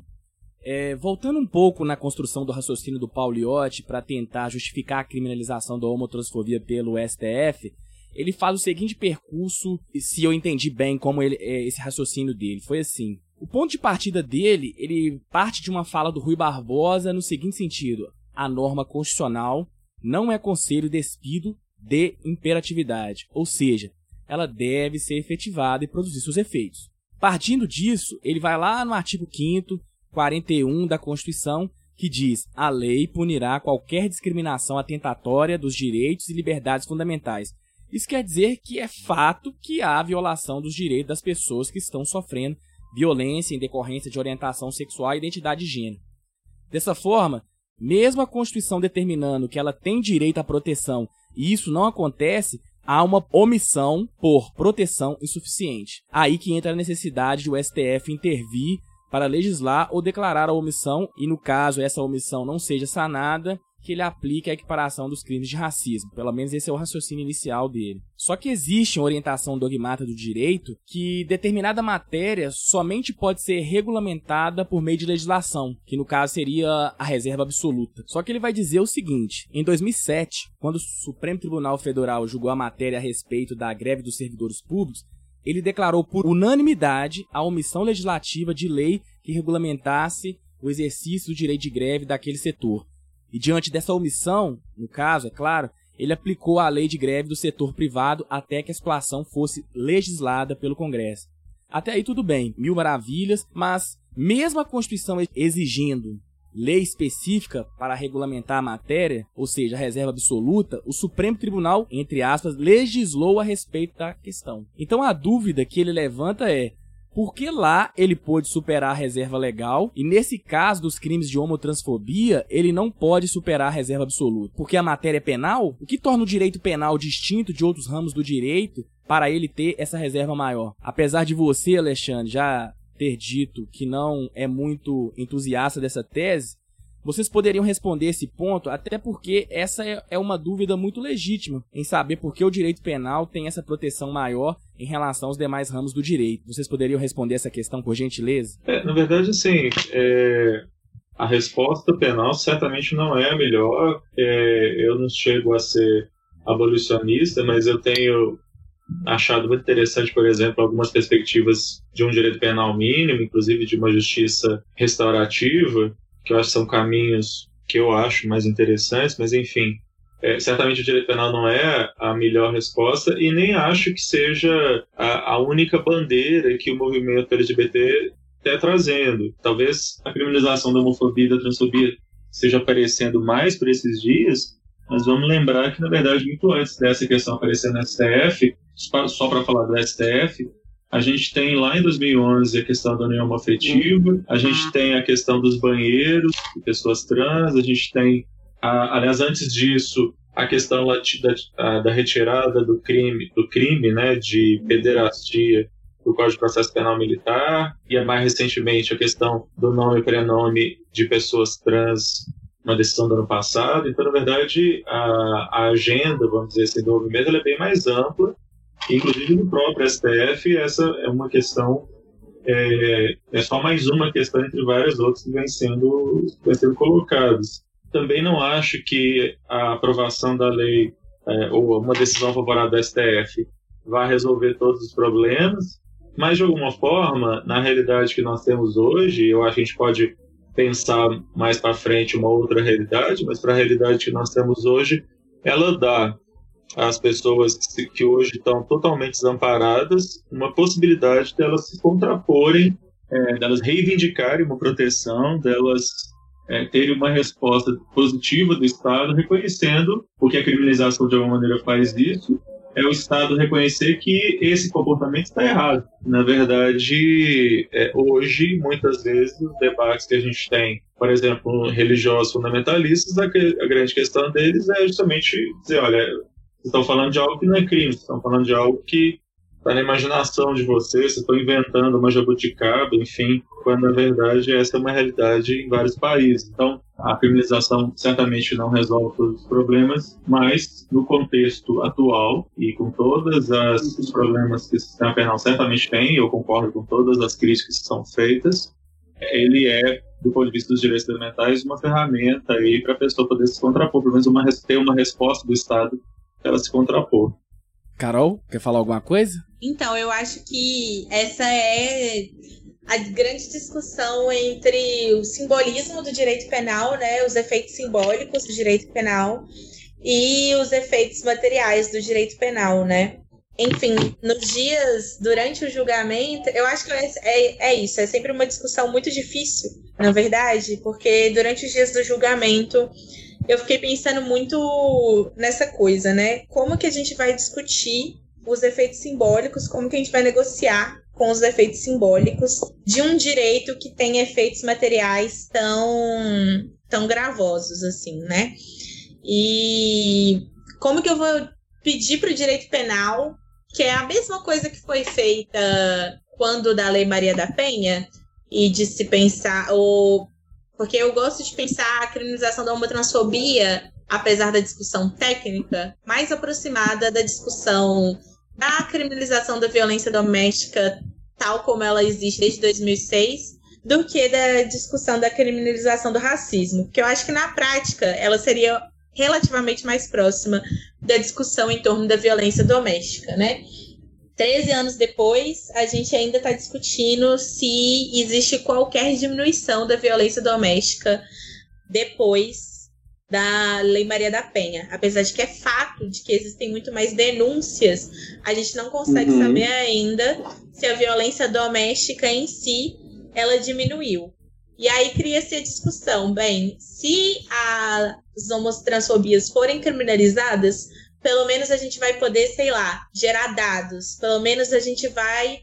É, voltando um pouco na construção do raciocínio do Pauliotti para tentar justificar a criminalização da homotransfobia pelo STF, ele faz o seguinte percurso, se eu entendi bem como ele, é, esse raciocínio dele. Foi assim. O ponto de partida dele, ele parte de uma fala do Rui Barbosa no seguinte sentido: a norma constitucional não é conselho despido de imperatividade, ou seja, ela deve ser efetivada e produzir seus efeitos. Partindo disso, ele vai lá no artigo 5 41 da Constituição, que diz: a lei punirá qualquer discriminação atentatória dos direitos e liberdades fundamentais, isso quer dizer que é fato que há violação dos direitos das pessoas que estão sofrendo violência em decorrência de orientação sexual e identidade de gênero. Dessa forma, mesmo a Constituição determinando que ela tem direito à proteção e isso não acontece, há uma omissão por proteção insuficiente. Aí que entra a necessidade de o STF intervir para legislar ou declarar a omissão e, no caso, essa omissão não seja sanada, que ele aplique a equiparação dos crimes de racismo. Pelo menos esse é o raciocínio inicial dele. Só que existe uma orientação dogmática do direito que determinada matéria somente pode ser regulamentada por meio de legislação, que no caso seria a reserva absoluta. Só que ele vai dizer o seguinte: em 2007, quando o Supremo Tribunal Federal julgou a matéria a respeito da greve dos servidores públicos, ele declarou por unanimidade a omissão legislativa de lei que regulamentasse o exercício do direito de greve daquele setor. E diante dessa omissão, no caso, é claro, ele aplicou a lei de greve do setor privado até que a situação fosse legislada pelo Congresso. Até aí tudo bem, mil maravilhas, mas mesmo a Constituição exigindo lei específica para regulamentar a matéria, ou seja, a reserva absoluta, o Supremo Tribunal, entre aspas, legislou a respeito da questão. Então a dúvida que ele levanta é: por que lá ele pôde superar a reserva legal e nesse caso dos crimes de homotransfobia ele não pode superar a reserva absoluta? Porque a matéria é penal? O que torna o direito penal distinto de outros ramos do direito para ele ter essa reserva maior? Apesar de você, Alexandre, já ter dito que não é muito entusiasta dessa tese, vocês poderiam responder esse ponto, até porque essa é, é uma dúvida muito legítima em saber por que o direito penal tem essa proteção maior em relação aos demais ramos do direito. Vocês poderiam responder essa questão por gentileza? É, na verdade, sim. É, a resposta penal certamente não é a melhor. É, eu não chego a ser abolicionista, mas eu tenho achado muito interessante, por exemplo, algumas perspectivas de um direito penal mínimo, inclusive de uma justiça restaurativa, que eu acho que são caminhos que eu acho mais interessantes, mas enfim, é, certamente o direito penal não é a melhor resposta e nem acho que seja a, a única bandeira que o movimento LGBT está trazendo. Talvez a criminalização da homofobia e da transfobia esteja aparecendo mais por esses dias, mas vamos lembrar que, na verdade, muito antes dessa questão aparecer no STF, só para falar do STF, a gente tem lá em 2011 a questão da união afetiva, a gente tem a questão dos banheiros de pessoas trans, a gente tem, a, aliás, antes disso, a questão da, da retirada do crime, do crime né, de pederastia do Código de Processo Penal Militar, e mais recentemente a questão do nome e prenome de pessoas trans, uma decisão do ano passado. Então, na verdade, a, a agenda, vamos dizer assim, do movimento é bem mais ampla, Inclusive no próprio STF, essa é uma questão, é, é só mais uma questão entre várias outras que vêm sendo, vem sendo colocadas. Também não acho que a aprovação da lei é, ou uma decisão favorável do STF vá resolver todos os problemas, mas de alguma forma, na realidade que nós temos hoje, eu acho que a gente pode pensar mais para frente uma outra realidade, mas para a realidade que nós temos hoje, ela dá às pessoas que, hoje estão totalmente desamparadas uma possibilidade delas se contraporem, é, delas reivindicarem uma proteção, delas é, terem uma resposta positiva do Estado, reconhecendo, porque a criminalização de alguma maneira faz isso, é o Estado reconhecer que esse comportamento está errado. Na verdade, é, hoje, muitas vezes, os debates que a gente tem, por exemplo, religiosos fundamentalistas, a grande questão deles é justamente dizer, olha, vocês estão falando de algo que não é crime, vocês estão falando de algo que está na imaginação de vocês, vocês estão inventando uma jabuticaba, enfim, quando na verdade essa é uma realidade em vários países. Então, a criminalização certamente não resolve todos os problemas, mas no contexto atual e com todos os problemas que o sistema penal certamente tem, eu concordo com todas as críticas que são feitas, ele é, do ponto de vista dos direitos fundamentais, uma ferramenta aí para a pessoa poder se contrapor, pelo menos uma, ter uma resposta do Estado ela se contrapor. Carol, quer falar alguma coisa? Então, eu acho que essa é a grande discussão entre o simbolismo do direito penal, né, os efeitos simbólicos do direito penal e os efeitos materiais do direito penal, né? Enfim, nos dias durante o julgamento, eu acho que é, é, é isso, é sempre uma discussão muito difícil, na verdade, porque durante os dias do julgamento eu fiquei pensando muito nessa coisa, né? Como que a gente vai discutir os efeitos simbólicos, como que a gente vai negociar com os efeitos simbólicos de um direito que tem efeitos materiais tão, tão gravosos assim, né? E como que eu vou pedir para o direito penal, que é a mesma coisa que foi feita quando da Lei Maria da Penha, e de se pensar, ou porque eu gosto de pensar a criminalização da homotransfobia, apesar da discussão técnica, mais aproximada da discussão da criminalização da violência doméstica, tal como ela existe desde 2006, do que da discussão da criminalização do racismo. Porque eu acho que na prática ela seria relativamente mais próxima da discussão em torno da violência doméstica, né? 13 anos depois, a gente ainda está discutindo se existe qualquer diminuição da violência doméstica depois da Lei Maria da Penha. Apesar de que é fato de que existem muito mais denúncias, a gente não consegue uhum. saber ainda se a violência doméstica em si ela diminuiu. E aí cria-se a discussão, bem, se as homotransfobias forem criminalizadas, pelo menos a gente vai poder, sei lá, gerar dados, pelo menos a gente vai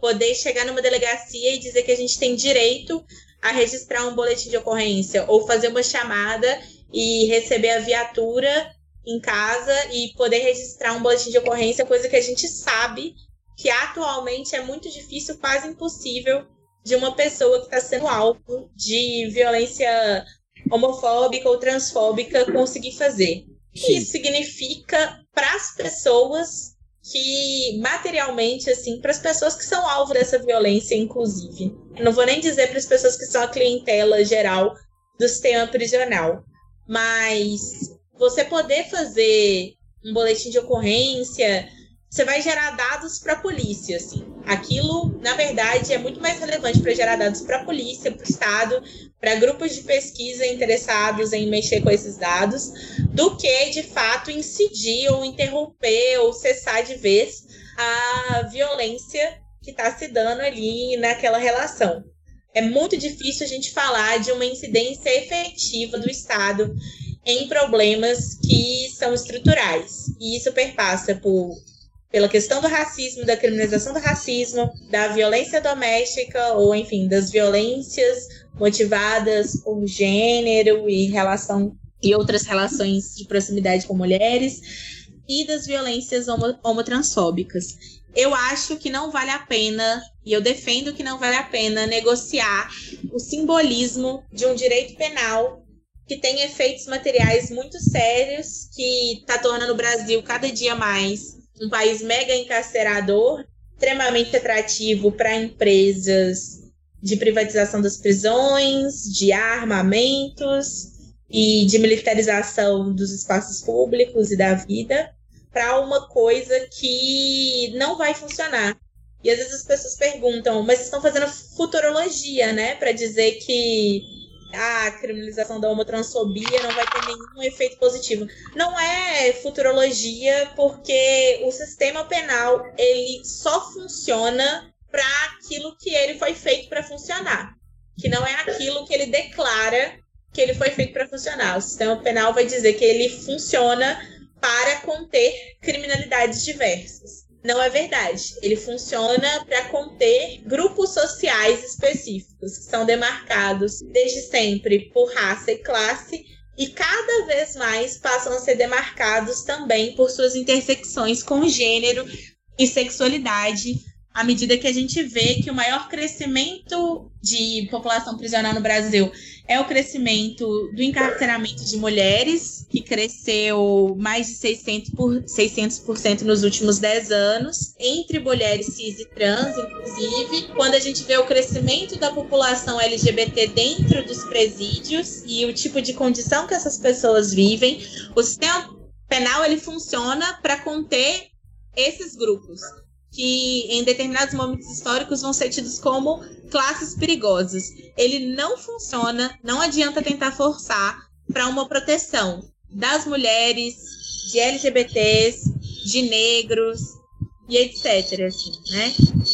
poder chegar numa delegacia e dizer que a gente tem direito a registrar um boletim de ocorrência ou fazer uma chamada e receber a viatura em casa e poder registrar um boletim de ocorrência, coisa que a gente sabe que atualmente é muito difícil, quase impossível, de uma pessoa que está sendo alvo de violência homofóbica ou transfóbica conseguir fazer. Sim. Isso significa para as pessoas que materialmente, assim, para as pessoas que são alvo dessa violência, inclusive. Eu não vou nem dizer para as pessoas que são a clientela geral do sistema prisional, mas você poder fazer um boletim de ocorrência, você vai gerar dados para a polícia, assim. Aquilo, na verdade, é muito mais relevante para gerar dados para a polícia, para o Estado, para grupos de pesquisa interessados em mexer com esses dados, do que, de fato, incidir ou interromper ou cessar de vez a violência que está se dando ali naquela relação é muito difícil a gente falar de uma incidência efetiva do Estado em problemas que são estruturais. E isso perpassa por, pela questão do racismo, da criminalização do racismo, da violência doméstica, ou enfim, das violências motivadas por gênero e relação e outras relações de proximidade com mulheres, e das violências homo, homotransfóbicas. Eu acho que não vale a pena, e eu defendo que não vale a pena negociar o simbolismo de um direito penal que tem efeitos materiais muito sérios, que está tornando o Brasil cada dia mais um país mega encarcerador, extremamente atrativo para empresas de privatização das prisões, de armamentos e de militarização dos espaços públicos e da vida para uma coisa que não vai funcionar. E às vezes as pessoas perguntam, mas estão fazendo futurologia, né, para dizer que a criminalização da homotransfobia não vai ter nenhum efeito positivo. Não é futurologia porque o sistema penal ele só funciona para aquilo que ele foi feito para funcionar, que não é aquilo que ele declara que ele foi feito para funcionar. O sistema penal vai dizer que ele funciona para conter criminalidades diversas. Não é verdade. Ele funciona para conter grupos sociais específicos, que são demarcados desde sempre por raça e classe, e cada vez mais passam a ser demarcados também por suas intersecções com gênero e sexualidade, à medida que a gente vê que o maior crescimento de população prisional no Brasil é o crescimento do encarceramento de mulheres, que cresceu mais de 600%, por, 600 nos últimos 10 anos, entre mulheres cis e trans, inclusive. Quando a gente vê o crescimento da população LGBT dentro dos presídios e o tipo de condição que essas pessoas vivem, o sistema penal ele funciona para conter esses grupos que em determinados momentos históricos vão ser tidos como classes perigosas. Ele não funciona, não adianta tentar forçar para uma proteção das mulheres, de LGBTs, de negros e etc. Assim, né?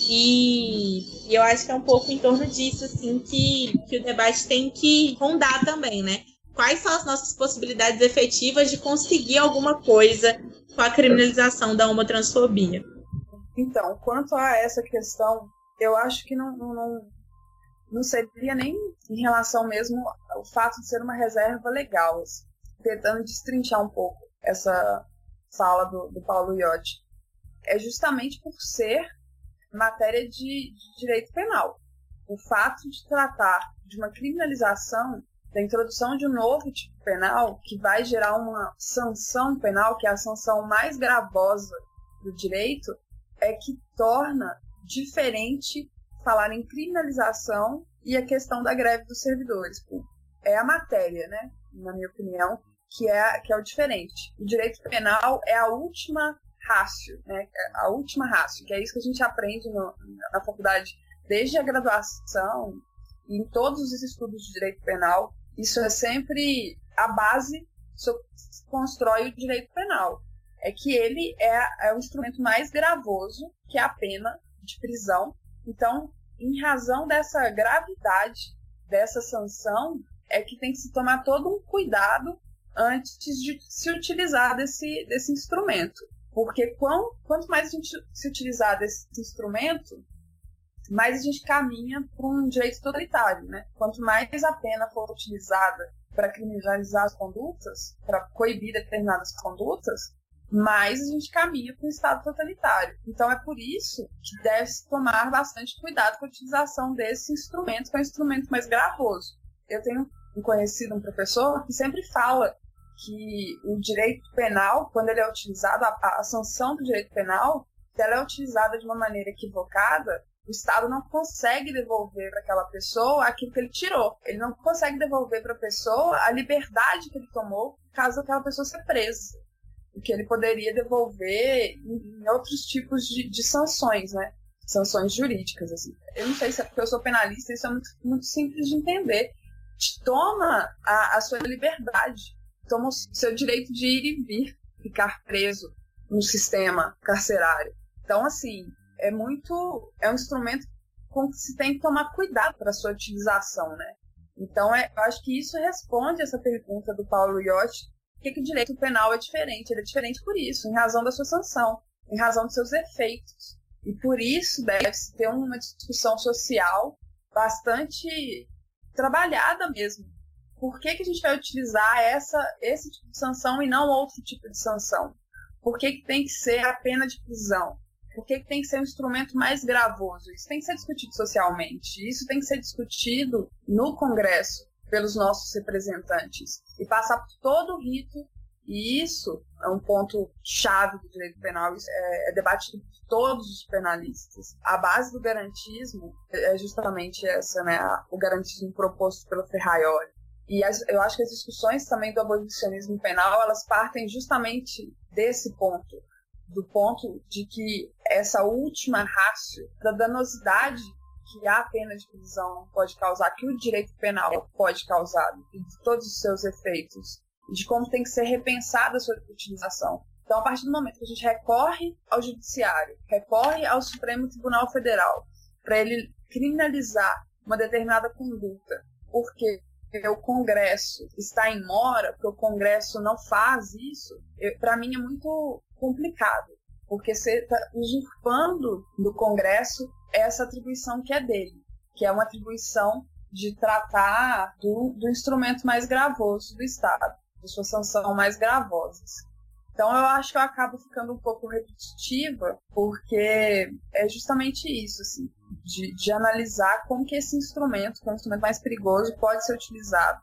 E, e, eu acho que é um pouco em torno disso assim que, que o debate tem que rondar também, né? Quais são as nossas possibilidades efetivas de conseguir alguma coisa com a criminalização da homotransfobia? Então, quanto a essa questão, eu acho que não, não, não seria nem em relação mesmo ao fato de ser uma reserva legal, assim, tentando destrinchar um pouco essa fala do, do Paulo Iotti. É justamente por ser matéria de, de direito penal. O fato de tratar de uma criminalização da introdução de um novo tipo penal que vai gerar uma sanção penal, que é a sanção mais gravosa do direito, é que torna diferente falar em criminalização e a questão da greve dos servidores. É a matéria, né, na minha opinião, que é, que é o diferente. O direito penal é a última rácio, né, é a última rácio, que é isso que a gente aprende no, na faculdade desde a graduação e em todos os estudos de direito penal. Isso é sempre a base se constrói o direito penal. É que ele é, é o instrumento mais gravoso que a pena de prisão. Então, em razão dessa gravidade dessa sanção, é que tem que se tomar todo um cuidado antes de se utilizar desse, desse instrumento. Porque quão, quanto mais a gente se utilizar desse instrumento, mais a gente caminha para um direito totalitário. Né? Quanto mais a pena for utilizada para criminalizar as condutas, para coibir determinadas condutas, mais a gente caminha para um Estado totalitário. Então é por isso que deve-se tomar bastante cuidado com a utilização desse instrumento, que é um instrumento mais gravoso. Eu tenho um conhecido, um professor, que sempre fala que o direito penal, quando ele é utilizado, a, a sanção do direito penal, se ela é utilizada de uma maneira equivocada, o Estado não consegue devolver para aquela pessoa aquilo que ele tirou. Ele não consegue devolver para a pessoa a liberdade que ele tomou caso aquela pessoa seja presa que ele poderia devolver em, em outros tipos de, de, sanções, né? Sanções jurídicas, assim. Eu não sei se é porque eu sou penalista, isso é muito, muito simples de entender. Toma a, a sua liberdade, toma o seu direito de ir e vir, ficar preso no sistema carcerário. Então, assim, é muito. É um instrumento com que se tem que tomar cuidado para sua utilização, né? Então, é, eu acho que isso responde essa pergunta do Paulo Iotti que, que o direito penal é diferente? Ele é diferente por isso, em razão da sua sanção, em razão dos seus efeitos. E por isso deve-se ter uma discussão social bastante trabalhada mesmo. Por que, que a gente vai utilizar essa, esse tipo de sanção e não outro tipo de sanção? Por que, que tem que ser a pena de prisão? Por que, que tem que ser um instrumento mais gravoso? Isso tem que ser discutido socialmente. Isso tem que ser discutido no Congresso pelos nossos representantes e passar por todo o rito. E isso é um ponto chave do direito penal, é, é debatido por todos os penalistas. A base do garantismo é justamente essa, né, o garantismo proposto pelo Ferraioli. E as, eu acho que as discussões também do abolicionismo penal, elas partem justamente desse ponto, do ponto de que essa última rácio da danosidade que a pena de prisão pode causar, que o direito penal pode causar, e de todos os seus efeitos, e de como tem que ser repensada a sua utilização. Então, a partir do momento que a gente recorre ao Judiciário, recorre ao Supremo Tribunal Federal, para ele criminalizar uma determinada conduta, porque o Congresso está em mora, porque o Congresso não faz isso, para mim é muito complicado, porque você está usurpando do Congresso essa atribuição que é dele, que é uma atribuição de tratar do, do instrumento mais gravoso do Estado, de sua sanção mais gravosas. Então eu acho que eu acabo ficando um pouco repetitiva, porque é justamente isso, assim, de, de analisar como que esse instrumento, que é o instrumento mais perigoso, pode ser utilizado.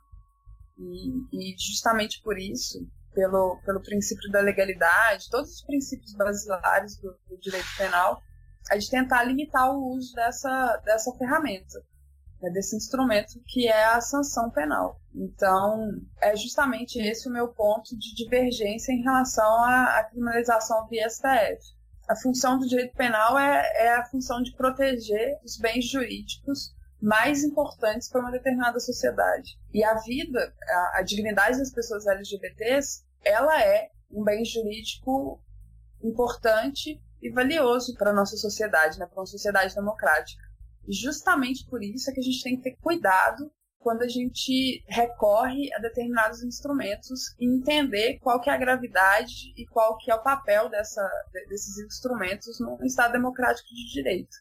E, e justamente por isso, pelo, pelo princípio da legalidade, todos os princípios basilares do, do direito penal, é de tentar limitar o uso dessa, dessa ferramenta, né, desse instrumento que é a sanção penal. Então, é justamente esse o meu ponto de divergência em relação à, à criminalização via STF. A função do direito penal é, é a função de proteger os bens jurídicos mais importantes para uma determinada sociedade. E a vida, a, a dignidade das pessoas LGBTs, ela é um bem jurídico importante e valioso para a nossa sociedade, né, para uma sociedade democrática. E justamente por isso é que a gente tem que ter cuidado quando a gente recorre a determinados instrumentos e entender qual que é a gravidade e qual que é o papel dessa, desses instrumentos no Estado democrático de direito.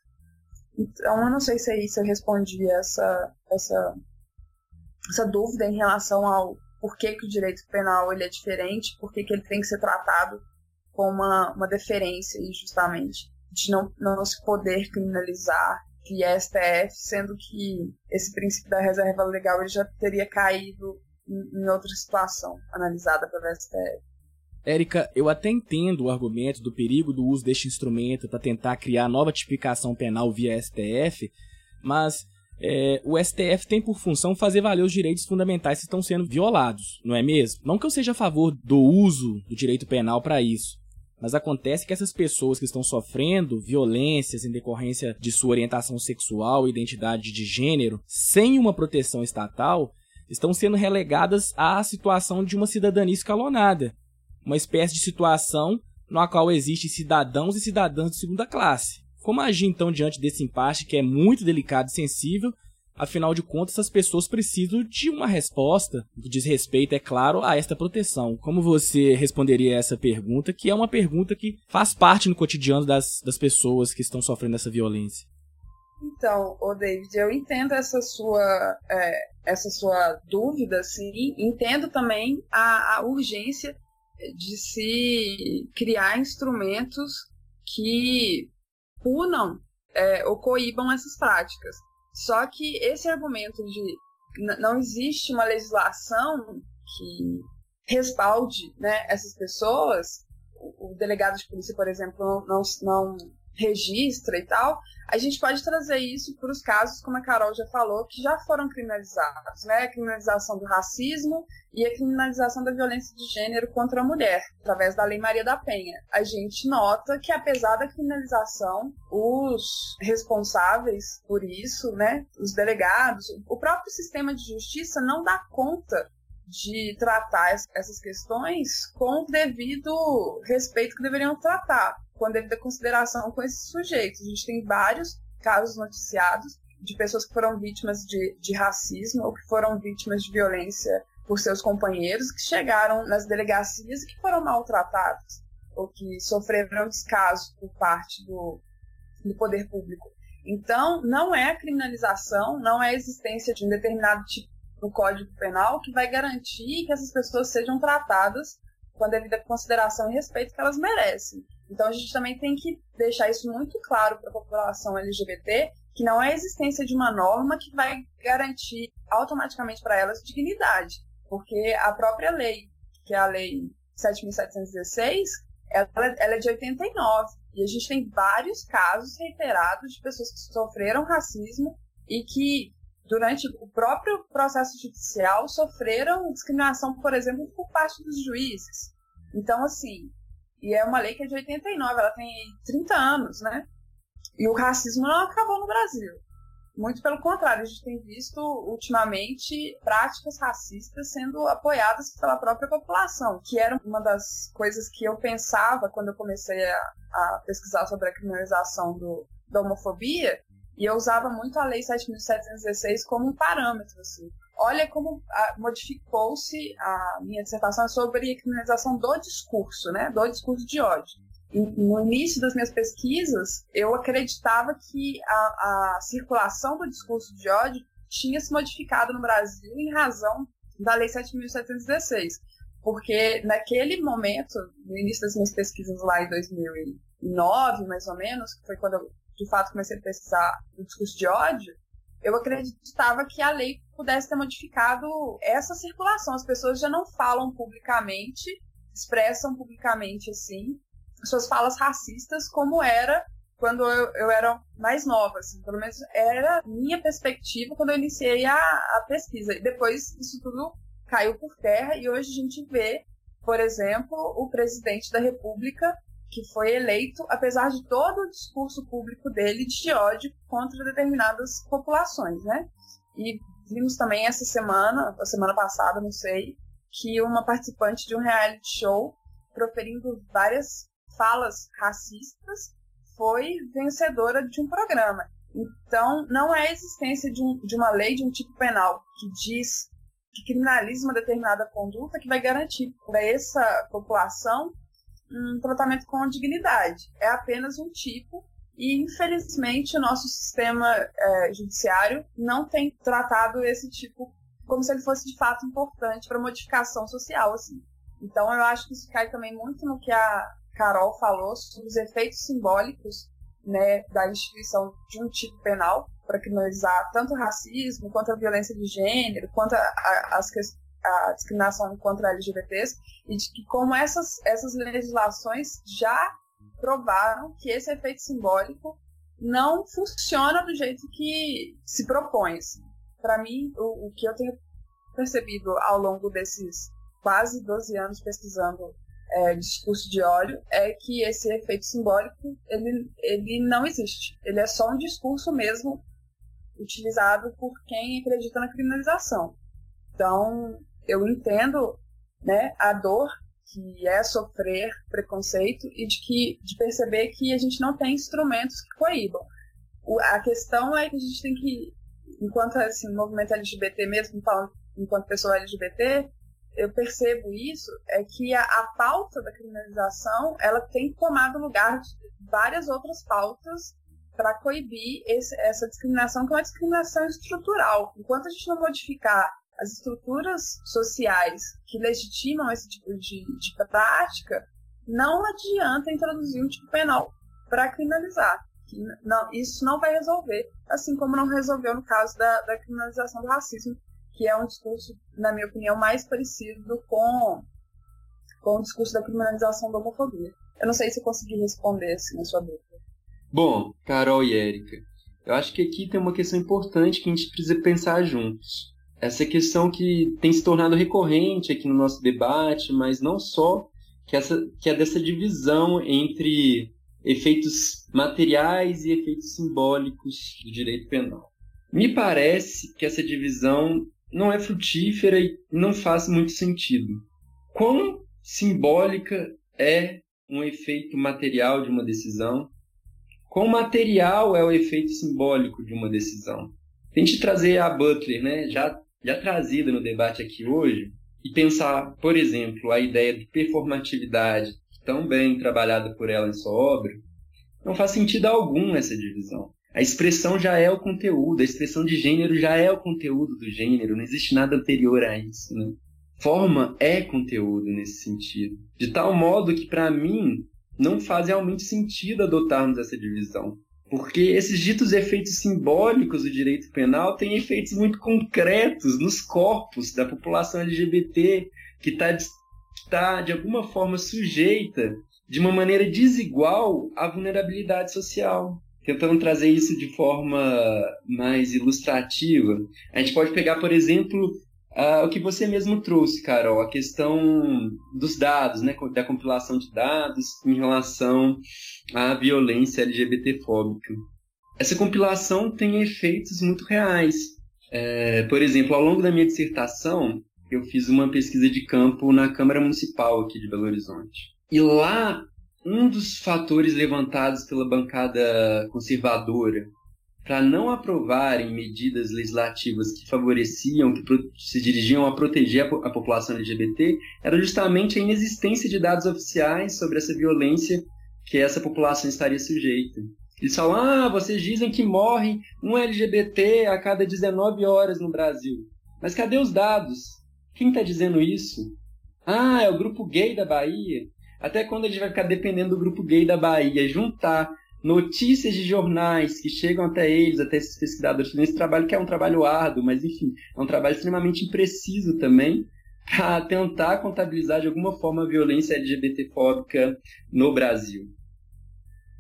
Então, eu não sei se é isso eu respondi essa, essa, essa dúvida em relação ao porquê que o direito penal ele é diferente, por que ele tem que ser tratado com uma, uma deferência, justamente, de não, não se poder criminalizar via STF, sendo que esse princípio da reserva legal ele já teria caído em, em outra situação analisada pelo STF. Érica, eu até entendo o argumento do perigo do uso deste instrumento para tentar criar nova tipificação penal via STF, mas é, o STF tem por função fazer valer os direitos fundamentais que estão sendo violados, não é mesmo? Não que eu seja a favor do uso do direito penal para isso, mas acontece que essas pessoas que estão sofrendo violências em decorrência de sua orientação sexual identidade de gênero, sem uma proteção estatal, estão sendo relegadas à situação de uma cidadania escalonada, uma espécie de situação na qual existem cidadãos e cidadãs de segunda classe. Como agir então diante desse impasse que é muito delicado e sensível? Afinal de contas, essas pessoas precisam de uma resposta que diz respeito, é claro, a esta proteção. Como você responderia essa pergunta, que é uma pergunta que faz parte no cotidiano das, das pessoas que estão sofrendo essa violência? Então, o David, eu entendo essa sua, é, essa sua dúvida, sim. Entendo também a, a urgência de se criar instrumentos que punam é, ou coíbam essas práticas. Só que esse argumento de não existe uma legislação que respalde né, essas pessoas, o, delegado de polícia, por exemplo, não, não registra e tal, a gente pode trazer isso para os casos, como a Carol já falou, que já foram criminalizados, né? A criminalização do racismo e a criminalização da violência de gênero contra a mulher, através da Lei Maria da Penha. A gente nota que, apesar da criminalização, os responsáveis por isso, né, os delegados, o próprio sistema de justiça não dá conta de tratar essas questões com o devido respeito que deveriam tratar com a devida consideração com esses sujeitos. A gente tem vários casos noticiados de pessoas que foram vítimas de, de racismo ou que foram vítimas de violência por seus companheiros, que chegaram nas delegacias e que foram maltratados ou que sofreram descaso por parte do, do poder público. Então, não é a criminalização, não é a existência de um determinado tipo no Código Penal que vai garantir que essas pessoas sejam tratadas com a devida consideração e respeito que elas merecem. Então a gente também tem que deixar isso muito claro para a população LGBT, que não é a existência de uma norma que vai garantir automaticamente para elas dignidade, porque a própria lei, que é a lei 7.716, ela, ela é de 89 e a gente tem vários casos reiterados de pessoas que sofreram racismo e que durante o próprio processo judicial sofreram discriminação, por exemplo, por parte dos juízes. Então, assim, e é uma lei que é de 89, ela tem 30 anos, né? E o racismo não acabou no Brasil. Muito pelo contrário, a gente tem visto ultimamente práticas racistas sendo apoiadas pela própria população, que era uma das coisas que eu pensava quando eu comecei a, a pesquisar sobre a criminalização do, da homofobia, e eu usava muito a Lei 7.716 como um parâmetro. Assim. Olha como ah, modificou-se a minha dissertação sobre a criminalização do discurso, né? do discurso de ódio. No início das minhas pesquisas, eu acreditava que a, a circulação do discurso de ódio tinha se modificado no Brasil em razão da Lei 7.716. Porque naquele momento, no início das minhas pesquisas lá em 2009, mais ou menos, que foi quando eu de fato comecei a pesquisar o discurso de ódio, eu acreditava que a lei pudesse ter modificado essa circulação. As pessoas já não falam publicamente, expressam publicamente assim suas falas racistas como era quando eu, eu era mais nova, assim, pelo menos era minha perspectiva quando eu iniciei a, a pesquisa. E depois isso tudo caiu por terra e hoje a gente vê, por exemplo, o presidente da República que foi eleito, apesar de todo o discurso público dele de ódio contra determinadas populações, né? E vimos também essa semana, a semana passada, não sei, que uma participante de um reality show, proferindo várias falas racistas, foi vencedora de um programa. Então, não é a existência de, um, de uma lei de um tipo penal que diz que criminaliza uma determinada conduta que vai garantir para essa população um tratamento com dignidade. É apenas um tipo e, infelizmente, o nosso sistema é, judiciário não tem tratado esse tipo como se ele fosse de fato importante para modificação social. Assim. Então, eu acho que isso cai também muito no que a Carol falou sobre os efeitos simbólicos né, da instituição de um tipo penal para criminalizar tanto o racismo, quanto a violência de gênero, quanto a, a, as, a discriminação contra LGBTs e de que como essas, essas legislações já provaram que esse efeito simbólico não funciona do jeito que se propõe. Para mim, o, o, que eu tenho percebido ao longo desses quase 12 anos pesquisando é, discurso de ódio é que esse efeito simbólico ele, ele não existe. Ele é só um discurso mesmo utilizado por quem acredita na criminalização. Então, eu entendo né, a dor que é sofrer preconceito e de que de perceber que a gente não tem instrumentos que coíbam. O, a questão é que a gente tem que, enquanto assim, movimento LGBT mesmo, enquanto pessoa LGBT, eu percebo isso, é que a, a pauta da criminalização ela tem tomado lugar de várias outras pautas para coibir esse, essa discriminação, que é uma discriminação estrutural. Enquanto a gente não modificar as estruturas sociais que legitimam esse tipo de, de prática, não adianta introduzir um tipo penal para criminalizar. Não, isso não vai resolver, assim como não resolveu no caso da, da criminalização do racismo, que é um discurso, na minha opinião, mais parecido com, com o discurso da criminalização da homofobia. Eu não sei se eu consegui responder assim, na sua dúvida. Bom, Carol e Érica, eu acho que aqui tem uma questão importante que a gente precisa pensar juntos. Essa questão que tem se tornado recorrente aqui no nosso debate, mas não só, que, essa, que é dessa divisão entre efeitos materiais e efeitos simbólicos do direito penal. Me parece que essa divisão não é frutífera e não faz muito sentido. Quão simbólica é um efeito material de uma decisão? Quão material é o efeito simbólico de uma decisão? Tente trazer a Butler, né, já, já trazida no debate aqui hoje, e pensar, por exemplo, a ideia de performatividade, tão bem trabalhada por ela em sua obra, não faz sentido algum essa divisão. A expressão já é o conteúdo, a expressão de gênero já é o conteúdo do gênero, não existe nada anterior a isso. Né? Forma é conteúdo nesse sentido. De tal modo que, para mim, não faz realmente sentido adotarmos essa divisão. Porque esses ditos efeitos simbólicos do direito penal têm efeitos muito concretos nos corpos da população LGBT, que está, tá, de alguma forma, sujeita, de uma maneira desigual, à vulnerabilidade social. Tentando trazer isso de forma mais ilustrativa, a gente pode pegar, por exemplo, uh, o que você mesmo trouxe, Carol, a questão dos dados, né, da compilação de dados em relação à violência LGBTfóbica. Essa compilação tem efeitos muito reais. É, por exemplo, ao longo da minha dissertação, eu fiz uma pesquisa de campo na Câmara Municipal aqui de Belo Horizonte. E lá um dos fatores levantados pela bancada conservadora para não aprovarem medidas legislativas que favoreciam, que se dirigiam a proteger a, população LGBT, era justamente a inexistência de dados oficiais sobre essa violência que essa população estaria sujeita. Eles falam, ah, vocês dizem que morre um LGBT a cada 19 horas no Brasil. Mas cadê os dados? Quem está dizendo isso? Ah, é o grupo gay da Bahia. Até quando a gente vai ficar dependendo do grupo gay da Bahia, juntar notícias de jornais que chegam até eles, até esses pesquisadores, nesse trabalho que é um trabalho árduo, mas enfim, é um trabalho extremamente impreciso também, para tentar contabilizar de alguma forma a violência LGBTfóbica no Brasil.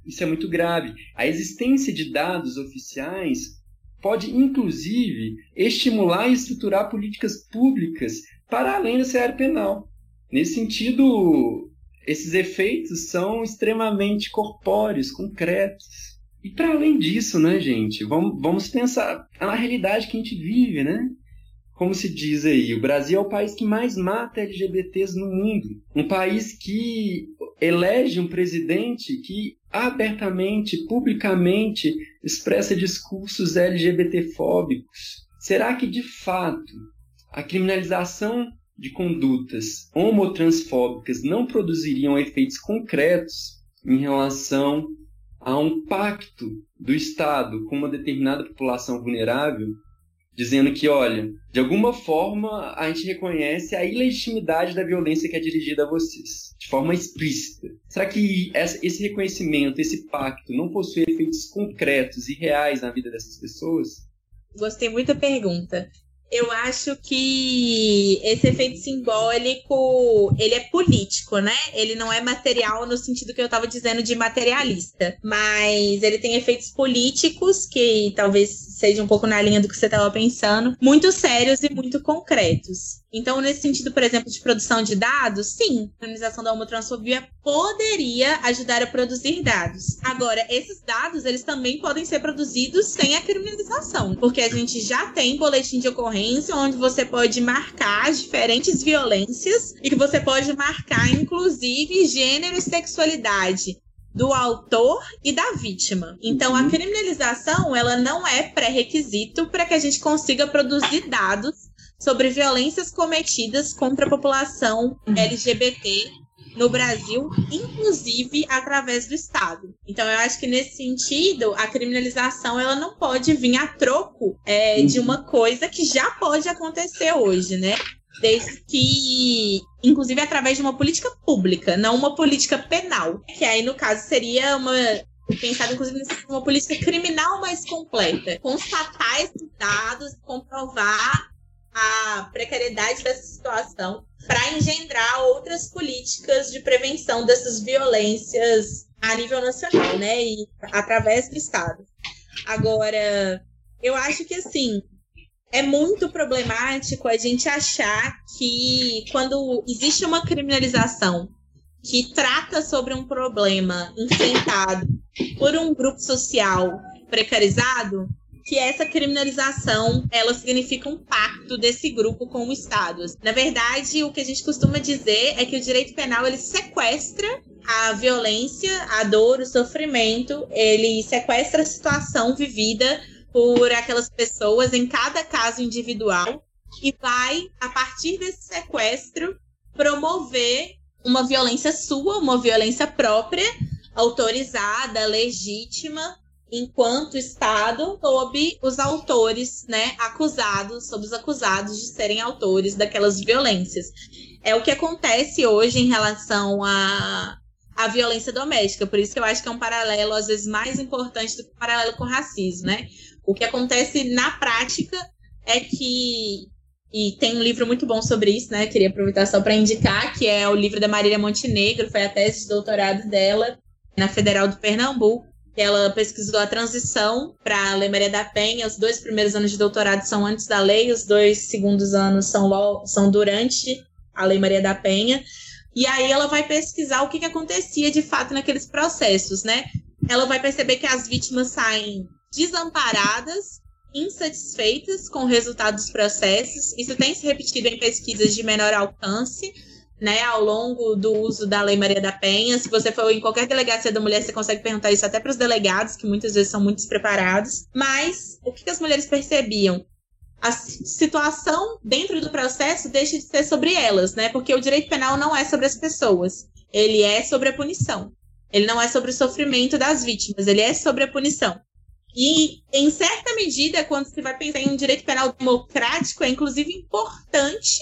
Isso é muito grave. A existência de dados oficiais pode, inclusive, estimular e estruturar políticas públicas para além da seara penal. Nesse sentido, esses efeitos são extremamente corpóreos, concretos. E para além disso, né, gente, vamos, vamos pensar na realidade que a gente vive, né? Como se diz aí, o Brasil é o país que mais mata LGBTs no mundo. Um país que elege um presidente que abertamente, publicamente, expressa discursos LGBTfóbicos. Será que, de fato, a criminalização de condutas homotransfóbicas não produziriam efeitos concretos em relação a um pacto do Estado com uma determinada população vulnerável, dizendo que, olha, de alguma forma a gente reconhece a ilegitimidade da violência que é dirigida a vocês, de forma explícita. Será que esse reconhecimento, esse pacto, não possui efeitos concretos e reais na vida dessas pessoas? Gostei muito da pergunta eu acho que esse efeito simbólico, ele é político, né? Ele não é material no sentido que eu estava dizendo de materialista, mas ele tem efeitos políticos que talvez seja um pouco na linha do que você estava pensando, muito sérios e muito concretos. Então, nesse sentido, por exemplo, de produção de dados, sim, a organização da homotransfobia poderia ajudar a produzir dados. Agora, esses dados, eles também podem ser produzidos sem a criminalização, porque a gente já tem boletim de ocorrência violência, onde você pode marcar diferentes violências e que você pode marcar, inclusive, gênero e sexualidade do autor e da vítima. Então, a uhum. criminalização ela não é pré-requisito para que a gente consiga produzir dados sobre violências cometidas contra a população uhum. LGBT no Brasil, inclusive através do Estado. Então, eu acho que nesse sentido, a criminalização ela não pode vir a troco é, de uma coisa que já pode acontecer hoje, né? Desde que, inclusive, através de uma política pública, não uma política penal. Que aí, no caso, seria uma pensado inclusive uma política criminal mais completa. Constatar esses dados, comprovar a precariedade dessa situação para engendrar outras políticas de prevenção dessas violências a nível nacional, né? E através do Estado. Agora, eu acho que assim é muito problemático a gente achar que quando existe uma criminalização que trata sobre um problema enfrentado por um grupo social precarizado, que essa criminalização ela significa um pacto desse grupo com o Estado. Na verdade, o que a gente costuma dizer é que o direito penal ele sequestra a violência, a dor, o sofrimento, ele sequestra a situação vivida por aquelas pessoas em cada caso individual e vai, a partir desse sequestro, promover uma violência sua, uma violência própria, autorizada, legítima, enquanto Estado sob os autores, né, acusados, sob os acusados de serem autores daquelas violências. É o que acontece hoje em relação à a, a violência doméstica, por isso que eu acho que é um paralelo às vezes mais importante do que o paralelo com o racismo, né? O que acontece na prática é que e tem um livro muito bom sobre isso, né? Queria aproveitar só para indicar, que é o livro da Marília Montenegro, foi a tese de doutorado dela na Federal do Pernambuco. Ela pesquisou a transição para a Lei Maria da Penha. Os dois primeiros anos de doutorado são antes da lei, os dois segundos anos são, são durante a Lei Maria da Penha. E aí ela vai pesquisar o que, que acontecia de fato naqueles processos, né? Ela vai perceber que as vítimas saem desamparadas, insatisfeitas com o resultado dos processos. Isso tem se repetido em pesquisas de menor alcance né, ao longo do uso da Lei Maria da Penha. Se você for em qualquer delegacia da mulher, você consegue perguntar isso até para os delegados, que muitas vezes são muito despreparados. Mas o que, que as mulheres percebiam? A situação dentro do processo deixa de ser sobre elas, né? Porque o direito penal não é sobre as pessoas, ele é sobre a punição. Ele não é sobre o sofrimento das vítimas, ele é sobre a punição. E, em certa medida, quando se vai pensar em um direito penal democrático, é inclusive importante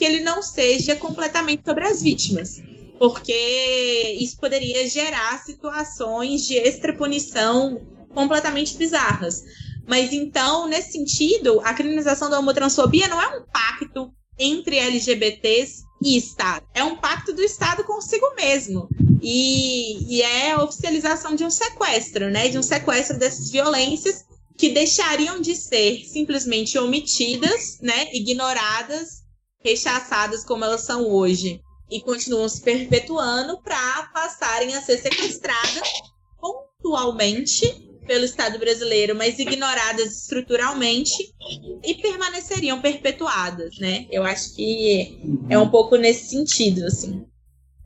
que ele não seja completamente sobre as vítimas, porque isso poderia gerar situações de extrapunição completamente bizarras. Mas então, nesse sentido, a criminalização da homotransfobia não é um pacto entre LGBTs e Estado. É um pacto do Estado consigo mesmo. E, e é a oficialização de um sequestro, né? De um sequestro dessas violências que deixariam de ser simplesmente omitidas, né? Ignoradas rechaçadas como elas são hoje e continuam se perpetuando para passarem a ser sequestradas pontualmente pelo Estado brasileiro, mas ignoradas estruturalmente e permaneceriam perpetuadas, né? Eu acho que é um pouco nesse sentido, assim.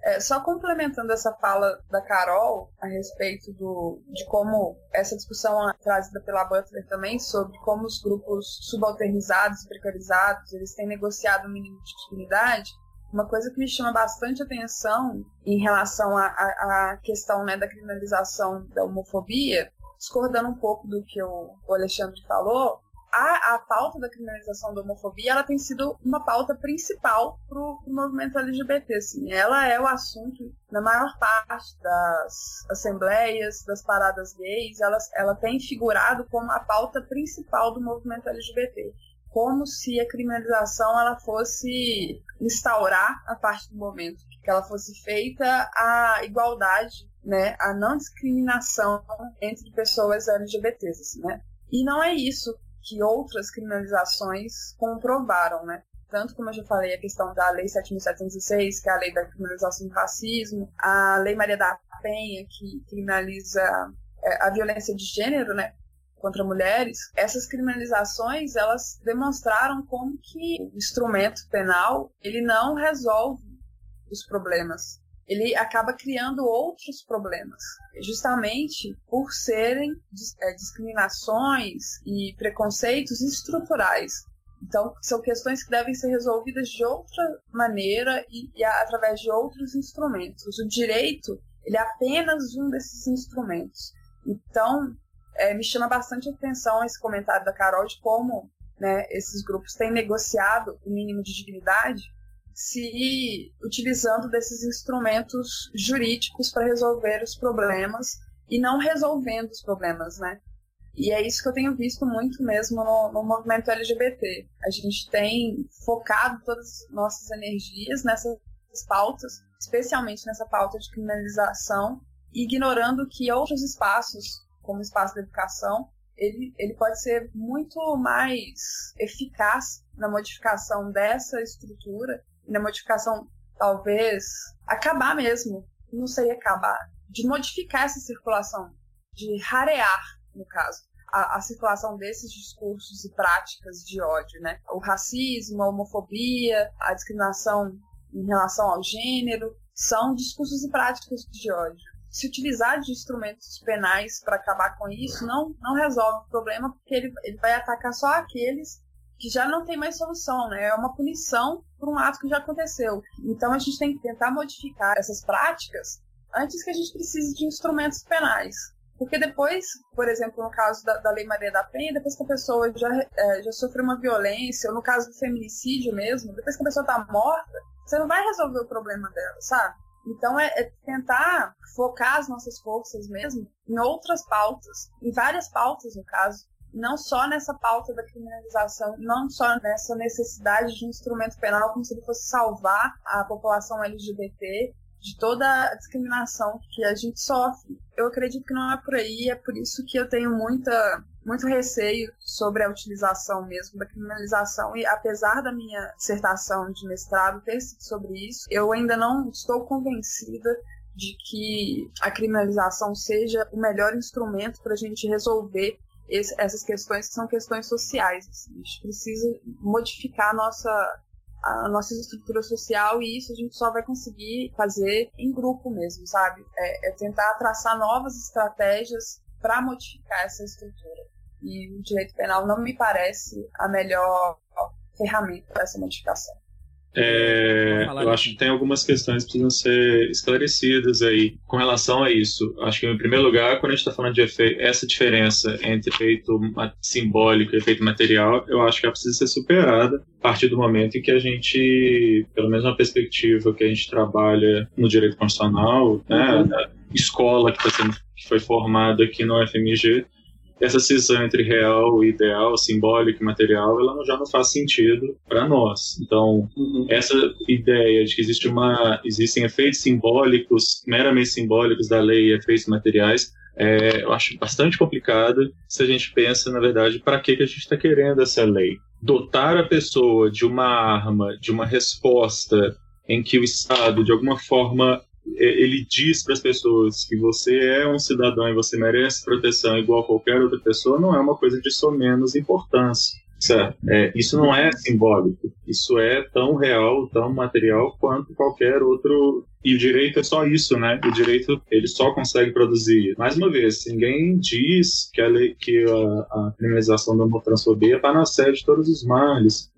É, só complementando essa fala da Carol a respeito do, de como essa discussão é trazida pela Butler também sobre como os grupos subalternizados, precarizados, eles têm negociado o mínimo de dignidade, uma coisa que me chama bastante atenção em relação à questão né, da criminalização da homofobia, discordando um pouco do que o, o Alexandre falou, a, a pauta da criminalização da homofobia ela tem sido uma pauta principal para o movimento LGBT. Assim. Ela é o assunto na maior parte das assembleias, das paradas gays, ela, ela tem figurado como a pauta principal do movimento LGBT. Como se a criminalização ela fosse instaurar, a partir do momento que ela fosse feita, a igualdade, né, a não discriminação entre pessoas LGBTs. Assim, né? E não é isso que outras criminalizações comprovaram, né? Tanto como eu já falei, a questão da Lei 7.706, que é a lei da criminalização do racismo, a Lei Maria da Penha, que criminaliza é, a violência de gênero, né? contra mulheres, essas criminalizações elas demonstraram como que o instrumento penal ele não resolve os problemas. Ele acaba criando outros problemas, justamente por serem é, discriminações e preconceitos estruturais. Então, são questões que devem ser resolvidas de outra maneira e, e através de outros instrumentos. O direito, ele é apenas um desses instrumentos. Então, é, me chama bastante atenção esse comentário da Carol de como né, esses grupos têm negociado o mínimo de dignidade se utilizando desses instrumentos jurídicos para resolver os problemas e não resolvendo os problemas, né? E é isso que eu tenho visto muito mesmo no, no, movimento LGBT. A gente tem focado todas as nossas energias nessas pautas, especialmente nessa pauta de criminalização, ignorando que outros espaços, como o espaço da educação, ele, ele pode ser muito mais eficaz na modificação dessa estrutura na modificação, talvez, acabar mesmo, não sei acabar, de modificar essa circulação, de rarear no caso, a, a, circulação desses discursos e práticas de ódio, né? O racismo, a homofobia, a discriminação em relação ao gênero, são discursos e práticas de ódio. Se utilizar de instrumentos penais para acabar com isso, não, não resolve o problema, porque ele, ele vai atacar só aqueles que já não tem mais solução, né? É uma punição por um ato que já aconteceu. Então a gente tem que tentar modificar essas práticas antes que a gente precise de instrumentos penais. Porque depois, por exemplo, no caso da, da Lei Maria da Penha, depois que a pessoa já, é, já sofreu uma violência, ou no caso do feminicídio mesmo, depois que a pessoa está morta, você não vai resolver o problema dela, sabe? Então é, é, tentar focar as nossas forças mesmo em outras pautas, em várias pautas no caso, não só nessa pauta da criminalização, não só nessa necessidade de um instrumento penal como se ele fosse salvar a população LGBT, de toda a discriminação que a gente sofre. Eu acredito que não é por aí, é por isso que eu tenho muita, muito receio sobre a utilização mesmo da criminalização e apesar da minha dissertação de mestrado ter sido sobre isso, eu ainda não estou convencida de que a criminalização seja o melhor instrumento para a gente resolver esse, essas questões que são questões sociais. Assim. A gente precisa modificar a nossa a nossa estrutura social e isso a gente só vai conseguir fazer em grupo mesmo, sabe? É, é tentar traçar novas estratégias para modificar essa estrutura. E o direito penal não me parece a melhor ferramenta dessa modificação. É, eu acho que tem algumas questões que precisam ser esclarecidas aí com relação a isso. Acho que, em primeiro lugar, quando a gente está falando de efeito, essa diferença entre efeito simbólico e efeito material, eu acho que ela precisa ser superada a partir do momento em que a gente, pelo menos na perspectiva que a gente trabalha no direito constitucional, né, uhum. escola que, tá sendo, que foi formada aqui no FMG, essa cisão entre real e ideal, simbólico e material, ela já não faz sentido para nós. Então, uhum. essa ideia de que existe uma, existem efeitos simbólicos, meramente simbólicos da lei e efeitos materiais, é, eu acho bastante complicado se a gente pensa, na verdade, para que, que a gente está querendo essa lei. Dotar a pessoa de uma arma, de uma resposta em que o Estado, de alguma forma, ele diz para as pessoas que você é um cidadão e você merece proteção igual a qualquer outra pessoa, não é uma coisa de só menos importância. Certo? É, isso não é simbólico, isso é tão real, tão material quanto qualquer outro. E o direito é só isso, né? O direito ele só consegue produzir. Mais uma vez, ninguém diz que a, lei, que a, a criminalização da homotransfobia está na sede de todos os males.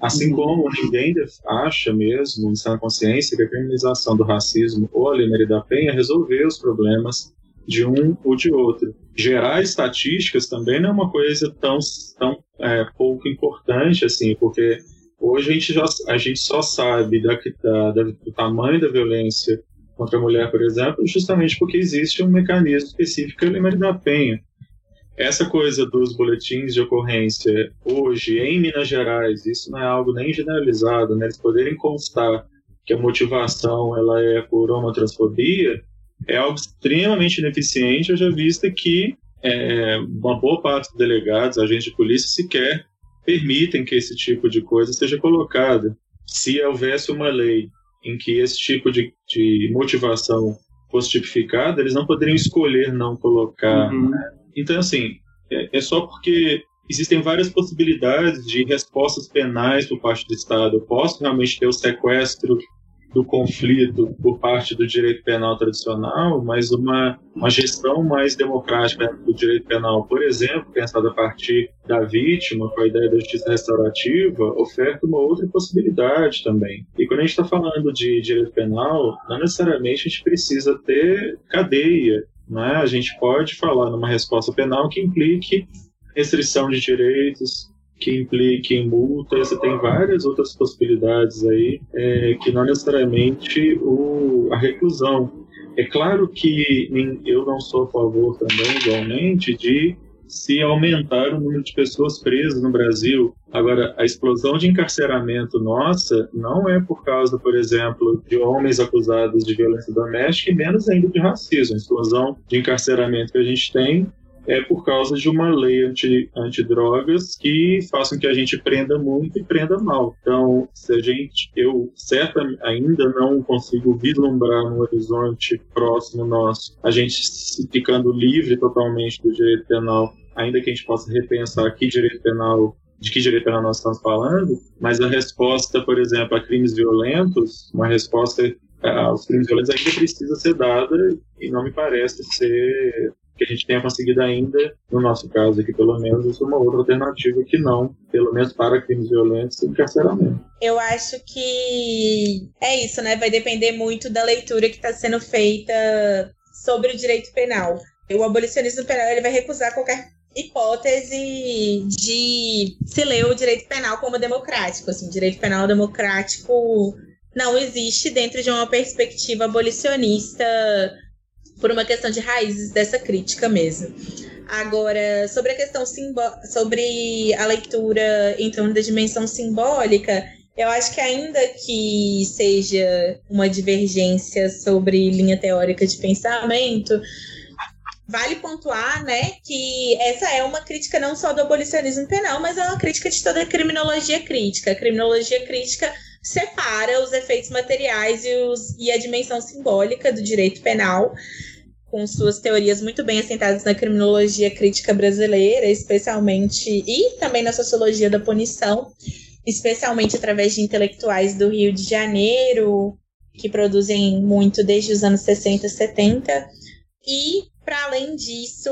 Assim uhum. como ninguém acha mesmo, em consciência, que a criminalização do racismo ou a Lei Maria da Penha resolveu os problemas de um ou de outro. Gerar estatísticas também não é uma coisa tão, tão é, pouco importante assim, porque hoje a gente, já, a gente só sabe da, da, do tamanho da violência contra a mulher, por exemplo, justamente porque existe um mecanismo específico da Lei Maria da Penha essa coisa dos boletins de ocorrência hoje em Minas Gerais, isso não é algo nem generalizado, né? Eles poderem constar que a motivação ela é por homotransfobia, é algo extremamente ineficiente, já visto que é, uma boa parte dos delegados, agentes de polícia, sequer permitem que esse tipo de coisa seja colocada. Se houvesse uma lei em que esse tipo de, de motivação fosse tipificada, eles não poderiam escolher não colocar. Uhum. Né? Então, assim, é, é só porque existem várias possibilidades de respostas penais por parte do Estado. Eu posso realmente ter o sequestro do conflito por parte do direito penal tradicional, mas uma, uma gestão mais democrática do direito penal, por exemplo, pensada a partir da vítima, com a ideia da justiça restaurativa, oferta uma outra possibilidade também. E quando a gente está falando de direito penal, não necessariamente a gente precisa ter cadeia. Né? A gente pode falar numa resposta penal que implique restrição de direitos, que implique em multa, você tem várias outras possibilidades aí, é, que não necessariamente o, a reclusão. É claro que eu não sou a favor também, igualmente, de se aumentar o número de pessoas presas no Brasil. Agora, a explosão de encarceramento nossa não é por causa, por exemplo, de homens acusados de violência doméstica e menos ainda de racismo. A explosão de encarceramento que a gente tem é por causa de uma lei anti, antidrogas que façam que a gente prenda muito e prenda mal. Então, se a gente, eu certa ainda não consigo vislumbrar no horizonte próximo nosso, a gente ficando livre totalmente do direito penal, ainda que a gente possa repensar que direito penal de que direito penal nós estamos falando, mas a resposta, por exemplo, a crimes violentos, uma resposta aos crimes violentos ainda precisa ser dada e não me parece ser que a gente tenha conseguido ainda, no nosso caso aqui pelo menos, é uma outra alternativa que não, pelo menos para crimes violentos e encarceramento. Eu acho que é isso, né? Vai depender muito da leitura que está sendo feita sobre o direito penal. O abolicionismo penal ele vai recusar qualquer hipótese de se ler o direito penal como democrático. Assim, direito penal democrático não existe dentro de uma perspectiva abolicionista por uma questão de raízes dessa crítica mesmo. Agora, sobre a questão sobre a leitura em torno da dimensão simbólica, eu acho que ainda que seja uma divergência sobre linha teórica de pensamento, vale pontuar, né, que essa é uma crítica não só do abolicionismo penal, mas é uma crítica de toda a criminologia crítica. A criminologia crítica separa os efeitos materiais e, os, e a dimensão simbólica do direito penal, com suas teorias muito bem assentadas na criminologia crítica brasileira, especialmente, e também na sociologia da punição, especialmente através de intelectuais do Rio de Janeiro, que produzem muito desde os anos 60 e 70. E, para além disso,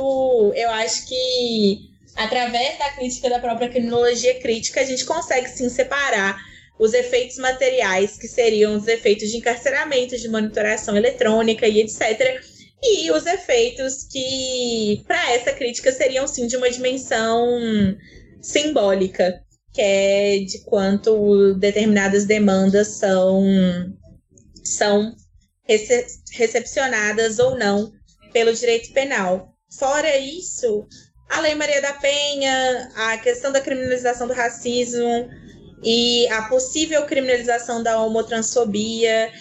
eu acho que através da crítica da própria criminologia crítica, a gente consegue sim separar os efeitos materiais, que seriam os efeitos de encarceramento, de monitoração eletrônica e etc. E os efeitos que, para essa crítica, seriam sim de uma dimensão simbólica, que é de quanto determinadas demandas são, são rece recepcionadas ou não pelo direito penal. Fora isso, a Lei Maria da Penha, a questão da criminalização do racismo, e a possível criminalização da homotransfobia,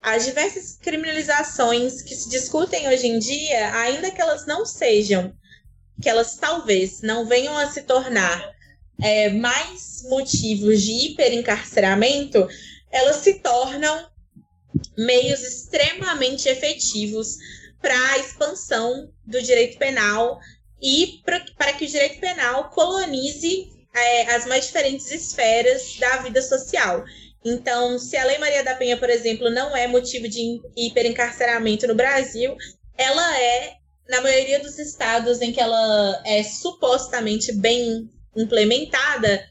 as diversas criminalizações que se discutem hoje em dia, ainda que elas não sejam, que elas talvez não venham a se tornar é, mais motivos de hiperencarceramento, elas se tornam meios extremamente efetivos para a expansão do direito penal e para que o direito penal colonize é, as mais diferentes esferas da vida social. Então, se a Lei Maria da Penha, por exemplo, não é motivo de hiperencarceramento no Brasil, ela é, na maioria dos estados em que ela é supostamente bem implementada,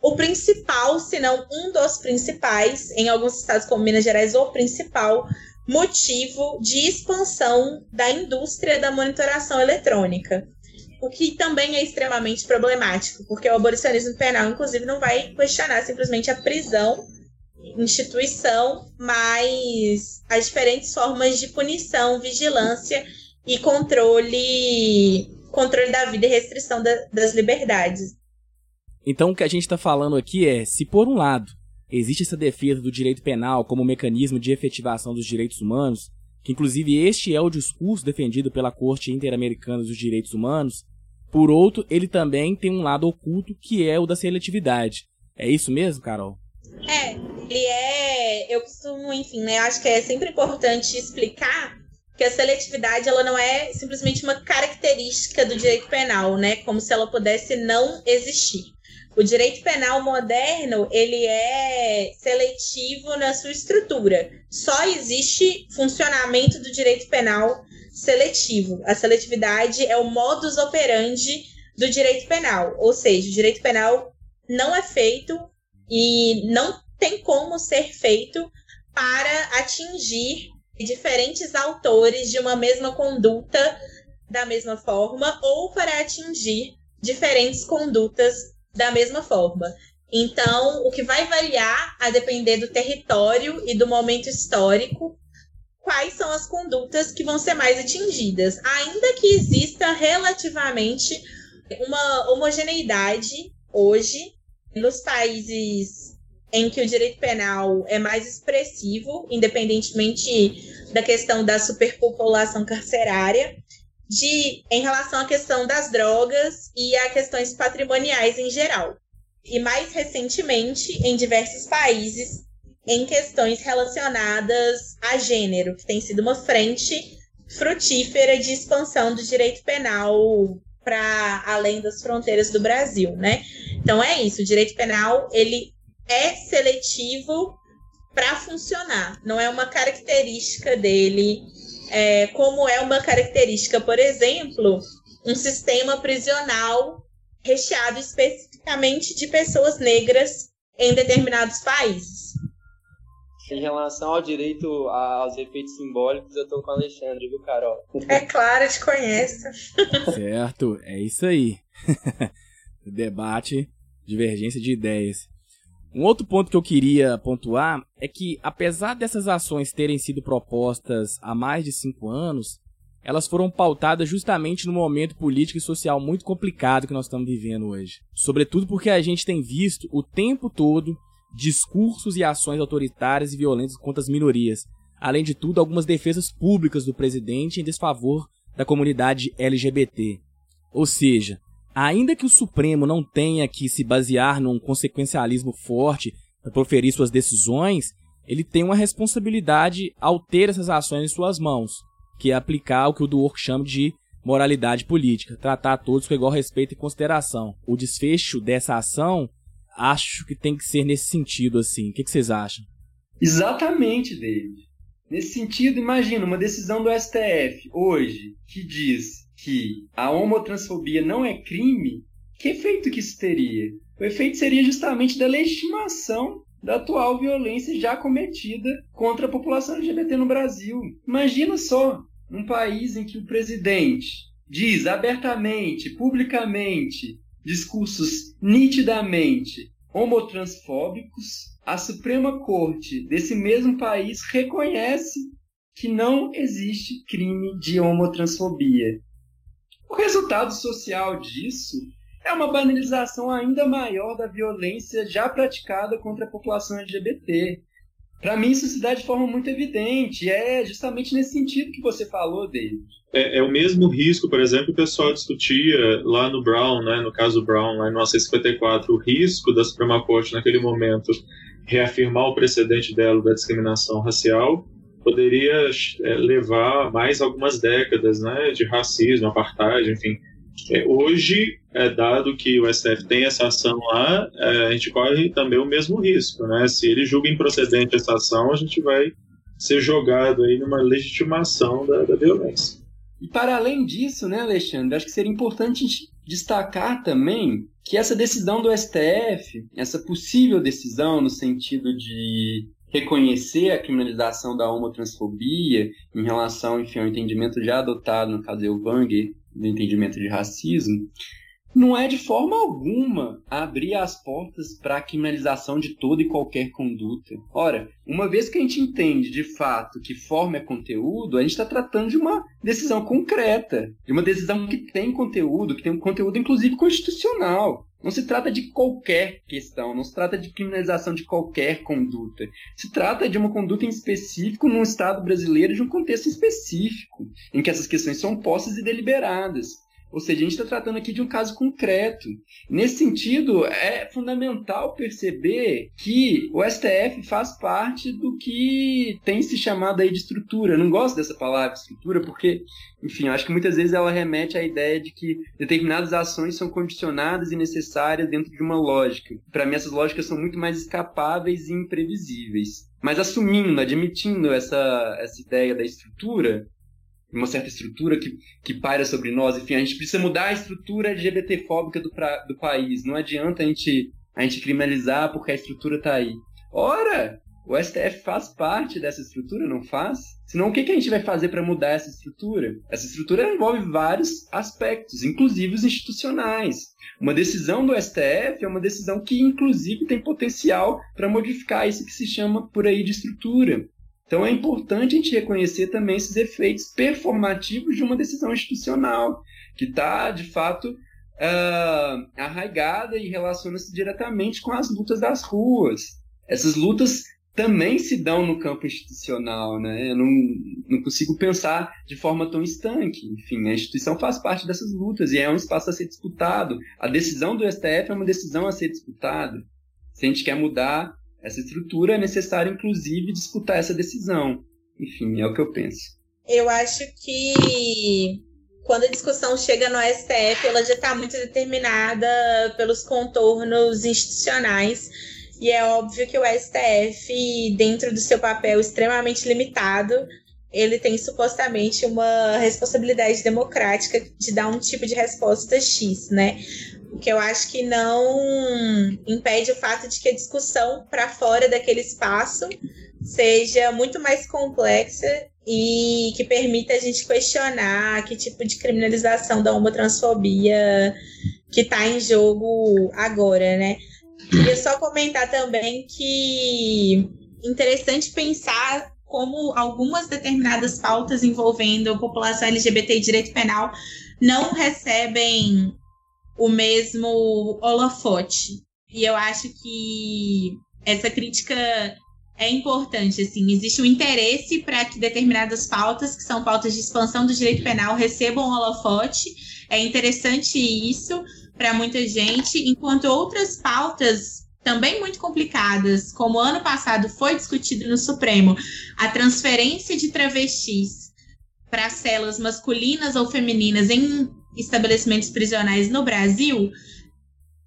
o principal, se não um dos principais, em alguns estados como Minas Gerais, o principal motivo de expansão da indústria da monitoração eletrônica o que também é extremamente problemático, porque o abolicionismo penal, inclusive, não vai questionar simplesmente a prisão, instituição, mas as diferentes formas de punição, vigilância e controle, controle da vida e restrição da, das liberdades. Então, o que a gente está falando aqui é: se por um lado existe essa defesa do direito penal como mecanismo de efetivação dos direitos humanos, que inclusive este é o discurso defendido pela Corte Interamericana dos Direitos Humanos, por outro, ele também tem um lado oculto que é o da seletividade. É isso mesmo, Carol? É, ele é. Eu costumo, enfim, né? Acho que é sempre importante explicar que a seletividade ela não é simplesmente uma característica do direito penal, né? Como se ela pudesse não existir. O direito penal moderno, ele é seletivo na sua estrutura. Só existe funcionamento do direito penal seletivo. A seletividade é o modus operandi do direito penal, ou seja, o direito penal não é feito e não tem como ser feito para atingir diferentes autores de uma mesma conduta da mesma forma ou para atingir diferentes condutas da mesma forma. Então, o que vai variar a depender do território e do momento histórico, quais são as condutas que vão ser mais atingidas, ainda que exista relativamente uma homogeneidade hoje nos países em que o direito penal é mais expressivo, independentemente da questão da superpopulação carcerária, de em relação à questão das drogas e a questões patrimoniais em geral. E mais recentemente, em diversos países, em questões relacionadas a gênero, que tem sido uma frente frutífera de expansão do direito penal para além das fronteiras do Brasil, né? Então é isso, o direito penal ele é seletivo para funcionar, não é uma característica dele é, como é uma característica, por exemplo, um sistema prisional recheado especificamente de pessoas negras em determinados países. Em relação ao direito aos efeitos simbólicos, eu tô com o Alexandre, viu, Carol? É claro, te conheço. Certo, é isso aí. Debate, divergência de ideias. Um outro ponto que eu queria pontuar é que, apesar dessas ações terem sido propostas há mais de cinco anos, elas foram pautadas justamente no momento político e social muito complicado que nós estamos vivendo hoje. Sobretudo porque a gente tem visto o tempo todo discursos e ações autoritárias e violentas contra as minorias. Além de tudo, algumas defesas públicas do presidente em desfavor da comunidade LGBT. Ou seja, ainda que o Supremo não tenha que se basear num consequencialismo forte para proferir suas decisões, ele tem uma responsabilidade ao ter essas ações em suas mãos, que é aplicar o que o Dwork chama de moralidade política, tratar todos com igual respeito e consideração. O desfecho dessa ação, acho que tem que ser nesse sentido, assim. O que, que vocês acham? Exatamente, David. Nesse sentido, imagina uma decisão do STF hoje que diz que a homotransfobia não é crime, que efeito que isso teria? O efeito seria justamente da legitimação da atual violência já cometida contra a população LGBT no Brasil. Imagina só, um país em que o presidente diz abertamente, publicamente, discursos nitidamente homotransfóbicos, a Suprema Corte desse mesmo país reconhece que não existe crime de homotransfobia. O resultado social disso é uma banalização ainda maior da violência já praticada contra a população LGBT. Para mim, isso se dá de forma muito evidente. É justamente nesse sentido que você falou, David. É, é, o mesmo risco, por exemplo, o pessoal discutia lá no Brown, né, no caso Brown, lá em 1954, o risco da Suprema Corte, naquele momento, reafirmar o precedente dela da discriminação racial poderia é, levar mais algumas décadas né, de racismo, apartheid, enfim. É, hoje, é, dado que o STF tem essa ação lá, é, a gente corre também o mesmo risco. Né? Se ele julga improcedente essa ação, a gente vai ser jogado aí numa legitimação da, da violência. E para além disso, né, Alexandre, acho que seria importante destacar também que essa decisão do STF, essa possível decisão no sentido de reconhecer a criminalização da homotransfobia em relação, enfim, ao entendimento já adotado no caso Elvanger do entendimento de racismo, não é de forma alguma abrir as portas para a criminalização de toda e qualquer conduta. Ora, uma vez que a gente entende de fato que forma é conteúdo, a gente está tratando de uma decisão concreta, de uma decisão que tem conteúdo, que tem um conteúdo inclusive constitucional. Não se trata de qualquer questão, não se trata de criminalização de qualquer conduta. Se trata de uma conduta em específico num Estado brasileiro de um contexto específico, em que essas questões são postas e deliberadas. Ou seja, a gente está tratando aqui de um caso concreto. Nesse sentido, é fundamental perceber que o STF faz parte do que tem se chamado aí de estrutura. Eu não gosto dessa palavra estrutura porque, enfim, acho que muitas vezes ela remete à ideia de que determinadas ações são condicionadas e necessárias dentro de uma lógica. Para mim, essas lógicas são muito mais escapáveis e imprevisíveis. Mas assumindo, admitindo essa, essa ideia da estrutura, uma certa estrutura que, que paira sobre nós. Enfim, a gente precisa mudar a estrutura LGBTfóbica do, pra, do país. Não adianta a gente, a gente criminalizar porque a estrutura está aí. Ora, o STF faz parte dessa estrutura, não faz? Senão, o que, que a gente vai fazer para mudar essa estrutura? Essa estrutura envolve vários aspectos, inclusive os institucionais. Uma decisão do STF é uma decisão que, inclusive, tem potencial para modificar isso que se chama por aí de estrutura. Então é importante a gente reconhecer também esses efeitos performativos de uma decisão institucional, que está, de fato, uh, arraigada e relaciona-se diretamente com as lutas das ruas. Essas lutas também se dão no campo institucional, né? Eu não, não consigo pensar de forma tão estanque. Enfim, a instituição faz parte dessas lutas e é um espaço a ser disputado. A decisão do STF é uma decisão a ser disputada. Se a gente quer mudar essa estrutura, é necessário, inclusive, disputar essa decisão. Enfim, é o que eu penso. Eu acho que quando a discussão chega no STF, ela já está muito determinada pelos contornos institucionais. E é óbvio que o STF, dentro do seu papel extremamente limitado, ele tem supostamente uma responsabilidade democrática de dar um tipo de resposta X, né? O que eu acho que não impede o fato de que a discussão para fora daquele espaço seja muito mais complexa e que permita a gente questionar que tipo de criminalização da homotransfobia que está em jogo agora, né? Queria só comentar também que interessante pensar como algumas determinadas pautas envolvendo a população LGBT e direito penal não recebem o mesmo holofote. E eu acho que essa crítica é importante, assim, existe um interesse para que determinadas pautas, que são pautas de expansão do direito penal, recebam holofote. É interessante isso para muita gente, enquanto outras pautas também muito complicadas, como ano passado foi discutido no Supremo, a transferência de travestis para celas masculinas ou femininas em estabelecimentos prisionais no Brasil,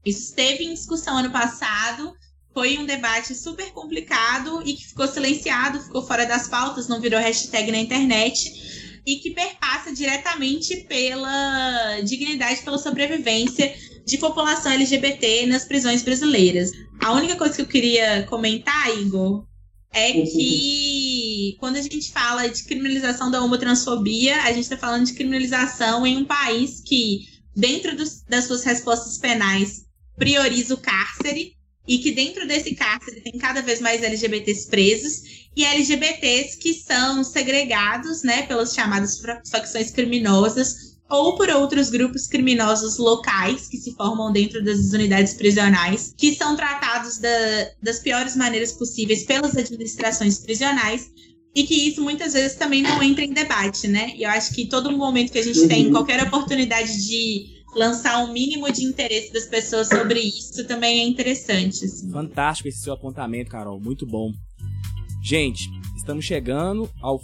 isso esteve em discussão ano passado, foi um debate super complicado e que ficou silenciado, ficou fora das pautas, não virou hashtag na internet e que perpassa diretamente pela dignidade, pela sobrevivência de população LGBT nas prisões brasileiras. A única coisa que eu queria comentar, Igor, é que quando a gente fala de criminalização da homotransfobia, a gente está falando de criminalização em um país que, dentro dos, das suas respostas penais, prioriza o cárcere e que dentro desse cárcere tem cada vez mais LGBTs presos e LGBTs que são segregados, né, pelas chamadas facções criminosas ou por outros grupos criminosos locais que se formam dentro das unidades prisionais, que são tratados da, das piores maneiras possíveis pelas administrações prisionais e que isso muitas vezes também não entra em debate, né? E eu acho que todo momento que a gente uhum. tem qualquer oportunidade de lançar um mínimo de interesse das pessoas sobre isso também é interessante. Assim. Fantástico esse seu apontamento, Carol, muito bom. Gente, estamos chegando ao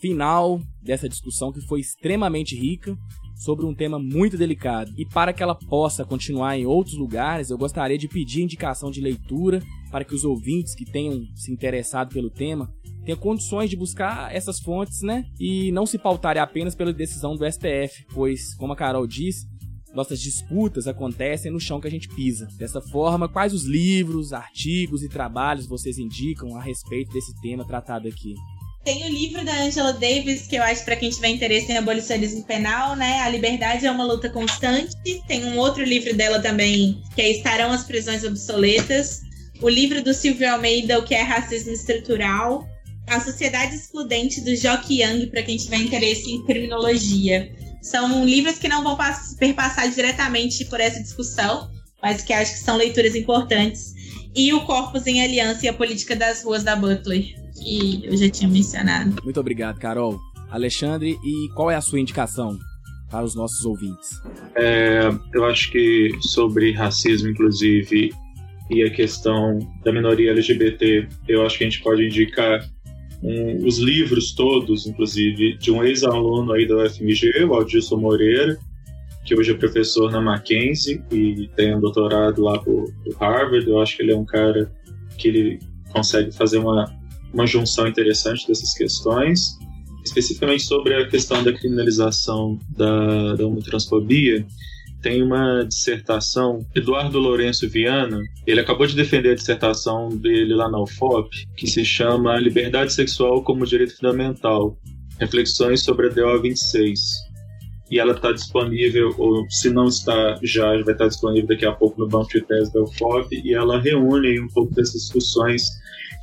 final dessa discussão que foi extremamente rica sobre um tema muito delicado. E para que ela possa continuar em outros lugares, eu gostaria de pedir indicação de leitura para que os ouvintes que tenham se interessado pelo tema tenham condições de buscar essas fontes, né? E não se pautarem apenas pela decisão do STF, pois, como a Carol disse, nossas disputas acontecem no chão que a gente pisa. Dessa forma, quais os livros, artigos e trabalhos vocês indicam a respeito desse tema tratado aqui? Tem o livro da Angela Davis, que eu acho para quem tiver interesse em abolicionismo penal, né? A liberdade é uma luta constante. Tem um outro livro dela também, que é Estarão as prisões obsoletas. O livro do Silvio Almeida, O que é racismo estrutural. A Sociedade Excludente do Jock Young, para quem tiver interesse em criminologia. São livros que não vão perpassar diretamente por essa discussão, mas que acho que são leituras importantes. E o Corpus em Aliança e a Política das Ruas da Butler que eu já tinha mencionado. Muito obrigado, Carol. Alexandre, e qual é a sua indicação? para os nossos ouvintes? É, eu acho que sobre racismo, inclusive, e a questão da minoria LGBT, eu acho que a gente pode indicar um, os livros todos, inclusive, de um ex-aluno aí da UFMG, o Aldilson Moreira, que hoje é professor na Mackenzie e tem um doutorado lá por, por Harvard. Eu acho que ele é um cara que ele consegue fazer uma, uma junção interessante dessas questões. Especificamente sobre a questão da criminalização da, da homotransfobia, tem uma dissertação, Eduardo Lourenço Viana, ele acabou de defender a dissertação dele lá na UFOP, que se chama Liberdade Sexual como Direito Fundamental, Reflexões sobre a DO 26. E ela está disponível, ou se não está já, vai estar disponível daqui a pouco no banco de tese da UFOP, e ela reúne um pouco dessas discussões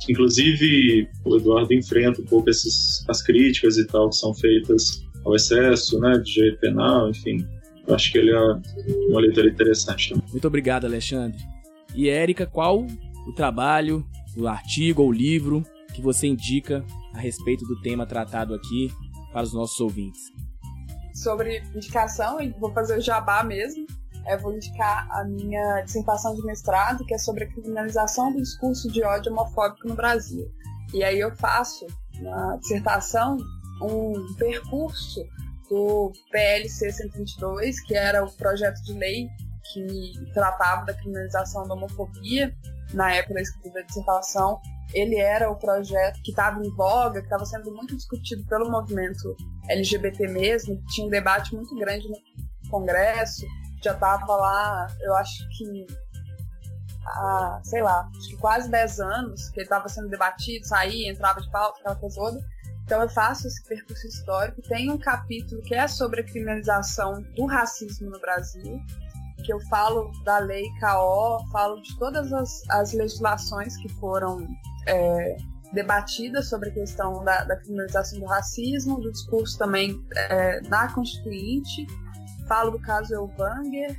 Inclusive, o Eduardo enfrenta um pouco essas, as críticas e tal que são feitas ao excesso, né, de direito penal, enfim. Eu acho que ele é uma leitura interessante também. Muito obrigado, Alexandre. E Érica, qual o trabalho, o artigo ou livro que você indica a respeito do tema tratado aqui para os nossos ouvintes? Sobre indicação, vou fazer o jabá mesmo. Eu vou indicar a minha dissertação de mestrado, que é sobre a criminalização do discurso de ódio homofóbico no Brasil. E aí eu faço na dissertação um percurso do PLC 122, que era o projeto de lei que tratava da criminalização da homofobia na época da escrita da dissertação. Ele era o projeto que estava em voga, que estava sendo muito discutido pelo movimento LGBT mesmo, tinha um debate muito grande no Congresso, já estava lá, eu acho que há, sei lá, acho que quase 10 anos que ele estava sendo debatido, saía, entrava de pauta, aquela coisa toda. Então eu faço esse percurso histórico. Tem um capítulo que é sobre a criminalização do racismo no Brasil, que eu falo da lei KO, falo de todas as, as legislações que foram é, debatidas sobre a questão da, da, criminalização do racismo, do discurso também é, na Constituinte. Falo do caso Elvanger,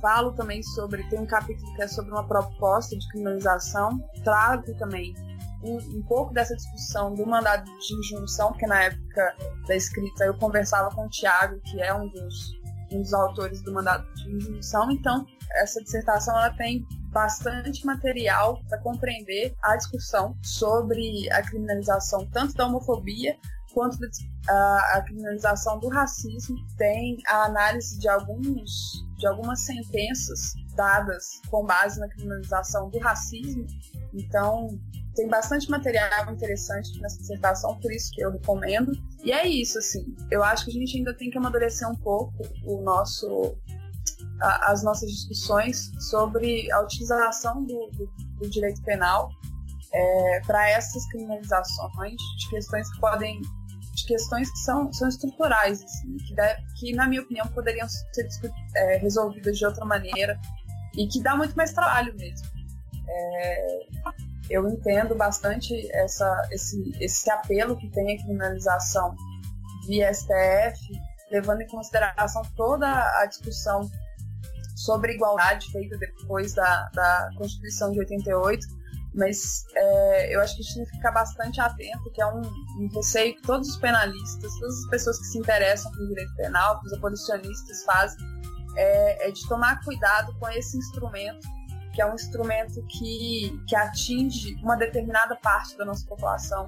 falo também sobre, tem um capítulo que é sobre uma proposta de criminalização, trago também um, um, pouco dessa discussão do mandado de injunção, porque na época da escrita eu conversava com o Tiago, que é um dos, um dos autores do mandado de injunção, então essa dissertação ela tem bastante material para compreender a discussão sobre a criminalização tanto da homofobia quanto a, a criminalização do racismo. Tem a análise de alguns de algumas sentenças dadas com base na criminalização do racismo. Então, tem bastante material interessante nessa dissertação, por isso que eu recomendo. E é isso, assim. Eu acho que a gente ainda tem que amadurecer um pouco o nosso, a, as nossas discussões sobre a utilização do, do, do direito penal é, para essas criminalizações de questões que podem de questões que são, são estruturais, assim, que, deve, que, na minha opinião, poderiam ser é, resolvidas de outra maneira e que dá muito mais trabalho mesmo. É, eu entendo bastante essa, esse, esse apelo que tem a criminalização via STF, levando em consideração toda a discussão sobre igualdade feita depois da, da Constituição de 88, mas é, eu acho que a gente tem que ficar bastante atento, que é um, um receio que todos os penalistas, todas as pessoas que se interessam pelo direito penal, que os abolicionistas fazem, é, é de tomar cuidado com esse instrumento que é um instrumento que, que atinge uma determinada parte da nossa população,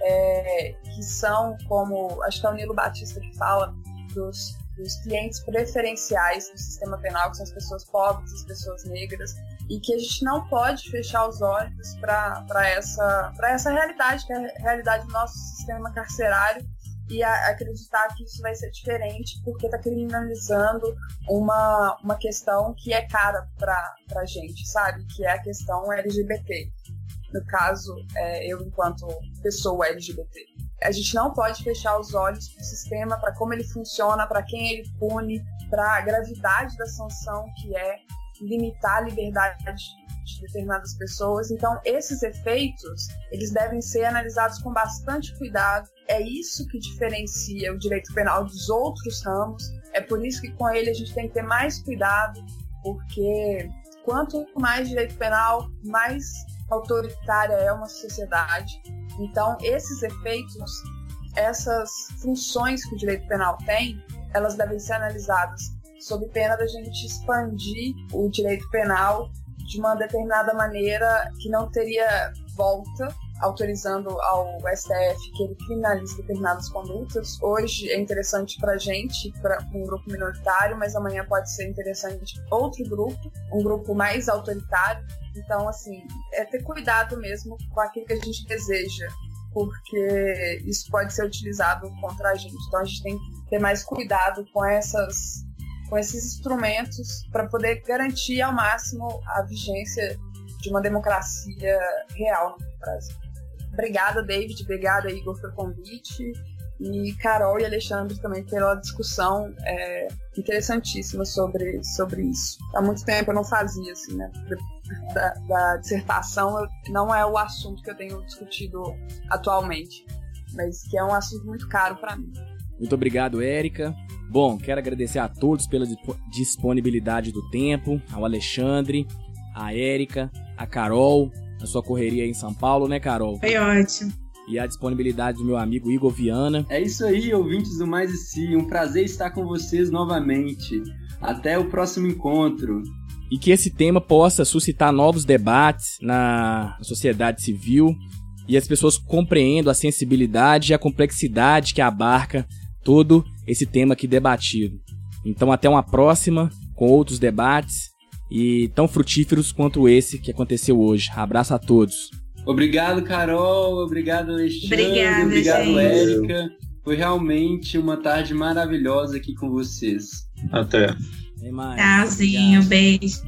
é, que são, como acho que é o Nilo Batista que fala, dos, dos clientes preferenciais do sistema penal, que são as pessoas pobres, as pessoas negras, e que a gente não pode fechar os olhos para essa, essa realidade, que é a realidade do nosso sistema carcerário, e a, acreditar que isso vai ser diferente porque está criminalizando uma, uma questão que é cara para a gente, sabe? Que é a questão LGBT. No caso, é, eu enquanto pessoa LGBT. A gente não pode fechar os olhos para o sistema, para como ele funciona, para quem ele pune, para a gravidade da sanção que é limitar a liberdade de determinadas pessoas. Então, esses efeitos, eles devem ser analisados com bastante cuidado. É isso que diferencia o direito penal dos outros ramos. É por isso que com ele a gente tem que ter mais cuidado, porque quanto mais direito penal, mais autoritária é uma sociedade. Então, esses efeitos, essas funções que o direito penal tem, elas devem ser analisadas sob pena da gente expandir o direito penal de uma determinada maneira que não teria volta, autorizando ao STF que ele criminalize determinadas condutas. Hoje é interessante para a gente, para um grupo minoritário, mas amanhã pode ser interessante outro grupo, um grupo mais autoritário. Então, assim, é ter cuidado mesmo com aquilo que a gente deseja, porque isso pode ser utilizado contra a gente. Então, a gente tem que ter mais cuidado com essas com esses instrumentos para poder garantir ao máximo a vigência de uma democracia real no Brasil. Obrigada, David. Obrigada, Igor, pelo convite. E Carol e Alexandre também pela discussão é, interessantíssima sobre, sobre isso. Há muito tempo eu não fazia, assim, né? Da, da dissertação não é o assunto que eu tenho discutido atualmente, mas que é um assunto muito caro para mim. Muito obrigado, Érica. Bom, quero agradecer a todos pela disponibilidade do tempo, ao Alexandre, a Érica, a Carol, a sua correria em São Paulo, né, Carol? Foi ótimo. E a disponibilidade do meu amigo Igor Viana. É isso aí, ouvintes do Mais e Si. Um prazer estar com vocês novamente. Até o próximo encontro. E que esse tema possa suscitar novos debates na sociedade civil e as pessoas compreendam a sensibilidade e a complexidade que abarca todo esse tema aqui debatido. Então, até uma próxima com outros debates e tão frutíferos quanto esse que aconteceu hoje. Abraço a todos. Obrigado, Carol. Obrigado, Alexandre. Obrigada, obrigado, Érica. Foi realmente uma tarde maravilhosa aqui com vocês. Até. Tchauzinho, beijo.